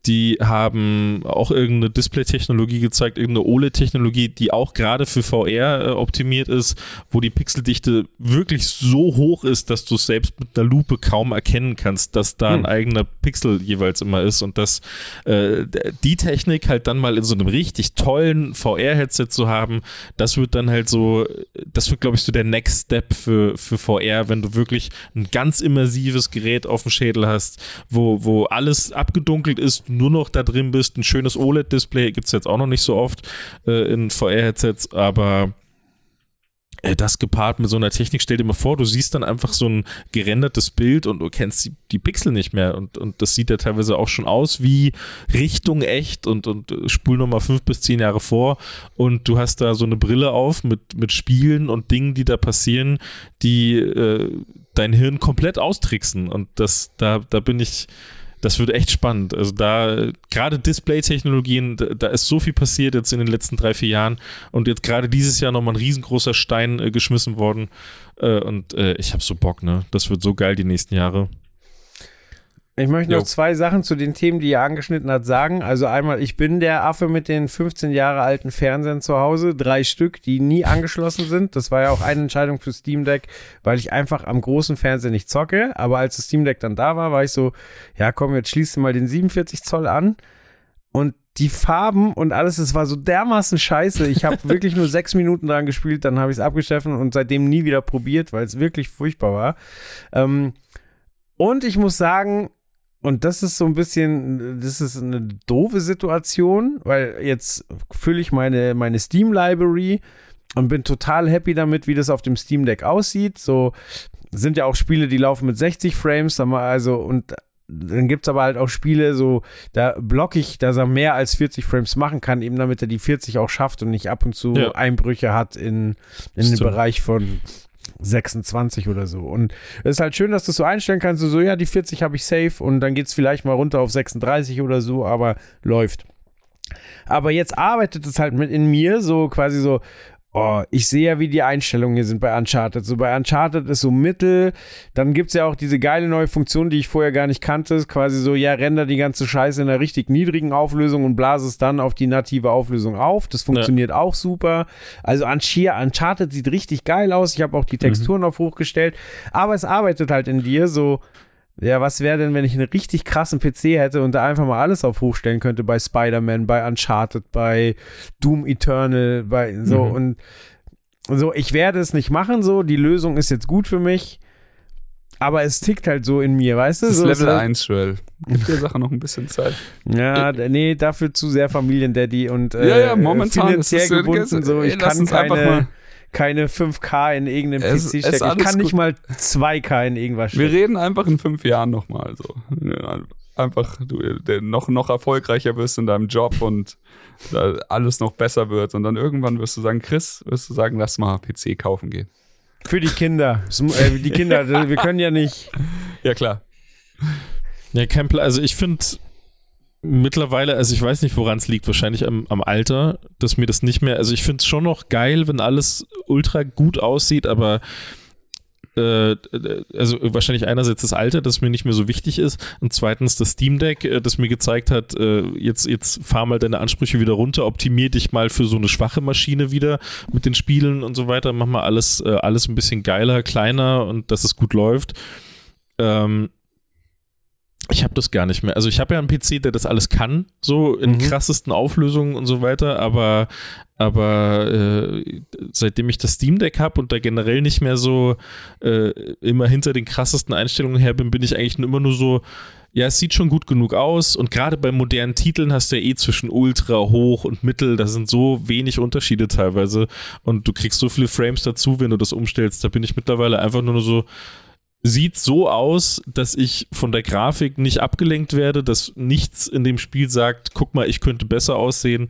die haben auch irgendeine Display-Technologie gezeigt, irgendeine OLED-Technologie, die auch gerade für VR äh, optimiert ist, wo die Pixeldichte wirklich so hoch ist, dass du es selbst mit einer Lupe kaum erkennen kannst, dass da hm. ein eigener Pixel jeweils immer ist und dass äh, die Technik halt dann mal in so einem richtig tollen VR-Headset zu haben, das wird dann halt so, das wird glaube ich so der Next Step für, für VR, wenn du wirklich ein ganz immersives Gerät auf dem Schädel hast, wo, wo alles abgedunkelt ist, nur noch da drin bist. Ein schönes OLED-Display gibt es jetzt auch noch nicht so oft äh, in VR-Headsets, aber äh, das gepaart mit so einer Technik, stell dir mal vor, du siehst dann einfach so ein gerendertes Bild und du kennst die, die Pixel nicht mehr und, und das sieht ja teilweise auch schon aus wie Richtung echt und, und spul nochmal fünf bis zehn Jahre vor und du hast da so eine Brille auf mit, mit Spielen und Dingen, die da passieren, die äh, dein Hirn komplett austricksen und das, da, da bin ich das wird echt spannend. Also da, gerade Display-Technologien, da, da, ist so viel passiert jetzt in den letzten drei, vier Jahren und jetzt gerade dieses Jahr nochmal ein riesengroßer Stein äh, geschmissen worden. Äh, und äh, ich habe so Bock, ne? Das wird so geil die nächsten Jahre. Ich möchte noch zwei Sachen zu den Themen, die ihr angeschnitten habt, sagen. Also einmal, ich bin der Affe mit den 15 Jahre alten Fernsehern zu Hause, drei Stück, die nie angeschlossen sind. Das war ja auch eine Entscheidung für Steam Deck, weil ich einfach am großen Fernseher nicht zocke. Aber als das Steam Deck dann da war, war ich so, ja komm, jetzt schließt du mal den 47 Zoll an. Und die Farben und alles, es war so dermaßen scheiße. Ich habe [LAUGHS] wirklich nur sechs Minuten dran gespielt, dann habe ich es abgeschliffen und seitdem nie wieder probiert, weil es wirklich furchtbar war. Ähm, und ich muss sagen, und das ist so ein bisschen, das ist eine doofe Situation, weil jetzt fülle ich meine, meine Steam Library und bin total happy damit, wie das auf dem Steam Deck aussieht. So sind ja auch Spiele, die laufen mit 60 Frames, also und dann gibt es aber halt auch Spiele, so, da blocke ich, dass er mehr als 40 Frames machen kann, eben damit er die 40 auch schafft und nicht ab und zu ja. Einbrüche hat in, in den Bereich von 26 oder so. Und es ist halt schön, dass du es so einstellen kannst, so, ja, die 40 habe ich safe und dann geht es vielleicht mal runter auf 36 oder so, aber läuft. Aber jetzt arbeitet es halt mit in mir, so quasi so, Oh, ich sehe ja, wie die Einstellungen hier sind bei Uncharted. So bei Uncharted ist so Mittel. Dann gibt es ja auch diese geile neue Funktion, die ich vorher gar nicht kannte. Ist quasi so, ja, render die ganze Scheiße in einer richtig niedrigen Auflösung und blase es dann auf die native Auflösung auf. Das funktioniert ja. auch super. Also Uncharted sieht richtig geil aus. Ich habe auch die Texturen mhm. auf hochgestellt. Aber es arbeitet halt in dir so ja, was wäre denn, wenn ich einen richtig krassen PC hätte und da einfach mal alles auf hochstellen könnte bei Spider-Man, bei Uncharted, bei Doom Eternal, bei so mhm. und so, ich werde es nicht machen, so, die Lösung ist jetzt gut für mich, aber es tickt halt so in mir, weißt du? Das ist so, Level so, 1, Joel. Gib der Sache noch ein bisschen Zeit. Ja, nee, dafür zu sehr Familiendaddy und äh, ja, ja, momentan finanziell gebunden, so, ich kann keine keine 5K in irgendeinem es, PC stecken. Ich kann nicht mal 2K in irgendwas stecken. Wir reden einfach in fünf Jahren nochmal so. Einfach, du noch, noch erfolgreicher wirst in deinem Job und alles noch besser wird. Und dann irgendwann wirst du sagen, Chris, wirst du sagen, lass mal PC kaufen gehen. Für die Kinder. Äh, die Kinder, [LAUGHS] wir können ja nicht. Ja, klar. Ja, kein Plan. Also ich finde mittlerweile, also ich weiß nicht, woran es liegt, wahrscheinlich am, am, Alter, dass mir das nicht mehr, also ich finde es schon noch geil, wenn alles ultra gut aussieht, aber äh, also wahrscheinlich einerseits das Alter, das mir nicht mehr so wichtig ist und zweitens das Steam Deck, äh, das mir gezeigt hat, äh, jetzt, jetzt fahr mal deine Ansprüche wieder runter, optimier dich mal für so eine schwache Maschine wieder mit den Spielen und so weiter, mach mal alles, äh, alles ein bisschen geiler, kleiner und dass es gut läuft. Ähm, ich habe das gar nicht mehr. Also ich habe ja einen PC, der das alles kann, so in mhm. krassesten Auflösungen und so weiter, aber, aber äh, seitdem ich das Steam Deck habe und da generell nicht mehr so äh, immer hinter den krassesten Einstellungen her bin, bin ich eigentlich immer nur so, ja, es sieht schon gut genug aus und gerade bei modernen Titeln hast du ja eh zwischen Ultra, Hoch und Mittel, da sind so wenig Unterschiede teilweise und du kriegst so viele Frames dazu, wenn du das umstellst. Da bin ich mittlerweile einfach nur so, sieht so aus, dass ich von der Grafik nicht abgelenkt werde, dass nichts in dem Spiel sagt, guck mal, ich könnte besser aussehen.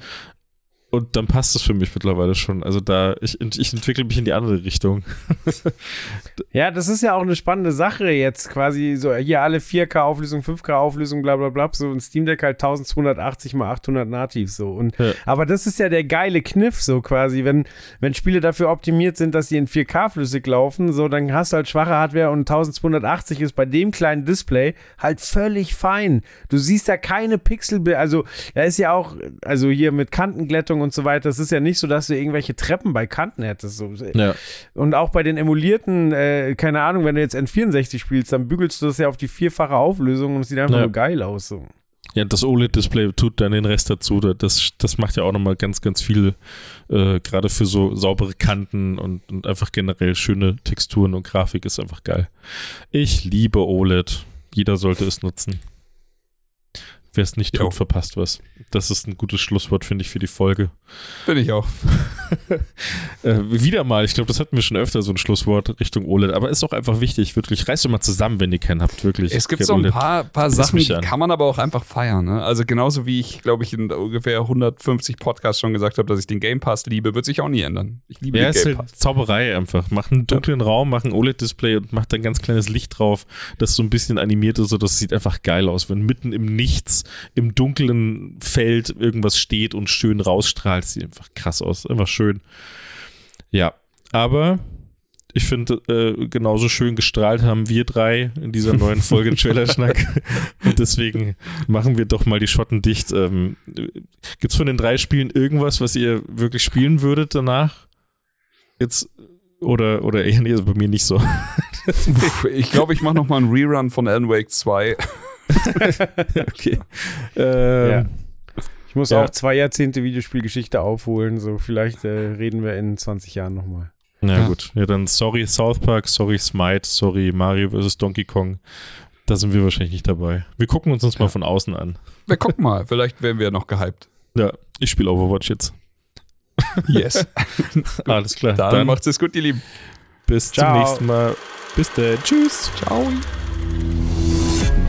Und dann passt es für mich mittlerweile schon. Also da, ich, ich entwickle mich in die andere Richtung. [LAUGHS] ja, das ist ja auch eine spannende Sache jetzt quasi so hier alle 4K-Auflösung, 5K-Auflösung, bla bla bla, so ein Steam Deck halt 1280 mal 800 nativ so. Und, ja. Aber das ist ja der geile Kniff so quasi, wenn, wenn Spiele dafür optimiert sind, dass sie in 4K flüssig laufen, so dann hast du halt schwache Hardware und 1280 ist bei dem kleinen Display halt völlig fein. Du siehst ja keine Pixel, also er ist ja auch, also hier mit Kantenglättung und so weiter. Es ist ja nicht so, dass du irgendwelche Treppen bei Kanten hättest. So. Ja. Und auch bei den emulierten, äh, keine Ahnung, wenn du jetzt N64 spielst, dann bügelst du das ja auf die vierfache Auflösung und es sieht einfach ja. nur geil aus. So. Ja, das OLED-Display tut dann den Rest dazu. Das, das macht ja auch nochmal ganz, ganz viel, äh, gerade für so saubere Kanten und, und einfach generell schöne Texturen und Grafik ist einfach geil. Ich liebe OLED. Jeder sollte es nutzen. Wer es nicht Jo. tut, verpasst was. Das ist ein gutes Schlusswort, finde ich, für die Folge. Finde ich auch. [LAUGHS] Äh, wieder mal, ich glaube, das hatten wir schon öfter, so ein Schlusswort Richtung OLED, aber ist auch einfach wichtig, wirklich. Reißt doch mal zusammen, wenn ihr keinen habt, wirklich. Es gibt so ein paar, paar Sachen, die an. kann man aber auch einfach feiern. Ne? Also genauso wie ich, glaube ich, in ungefähr 150 Podcasts schon gesagt habe, dass ich den Game Pass liebe, wird sich auch nie ändern. Ich liebe Ja, den ist Game halt Pass. Zauberei einfach. Mach einen dunklen Raum, mach ein OLED-Display und mach da ein ganz kleines Licht drauf, das so ein bisschen animiert ist, so das sieht einfach geil aus, wenn mitten im Nichts, im dunklen Feld irgendwas steht und schön rausstrahlt. Sieht einfach krass aus, einfach schön. Ja, aber ich finde, äh, genauso schön gestrahlt haben wir drei in dieser neuen Folge [LAUGHS] Trailerschnack. Und deswegen machen wir doch mal die Schotten dicht. Ähm, Gibt es von den drei Spielen irgendwas, was ihr wirklich spielen würdet danach? Jetzt oder oder eher nee, also bei mir nicht so. Ich glaube, ich mache noch mal einen Rerun von Alan Wake 2. [LAUGHS] okay. Ähm, Ja. Ich muss Ja. auch zwei Jahrzehnte Videospielgeschichte aufholen, so vielleicht äh, reden wir in 20 Jahren nochmal. Na Ja. gut. Ja, dann sorry South Park, sorry Smite, sorry Mario vs. Donkey Kong. Da sind wir wahrscheinlich nicht dabei. Wir gucken uns das mal von außen an. Wir gucken mal, vielleicht werden wir noch gehypt. Ja, ich spiele Overwatch jetzt. Yes. [LAUGHS] Alles klar. Dann, Dann, macht's es gut, ihr Lieben. bis Ciao. zum nächsten Mal. Bis dann. Tschüss. Ciao.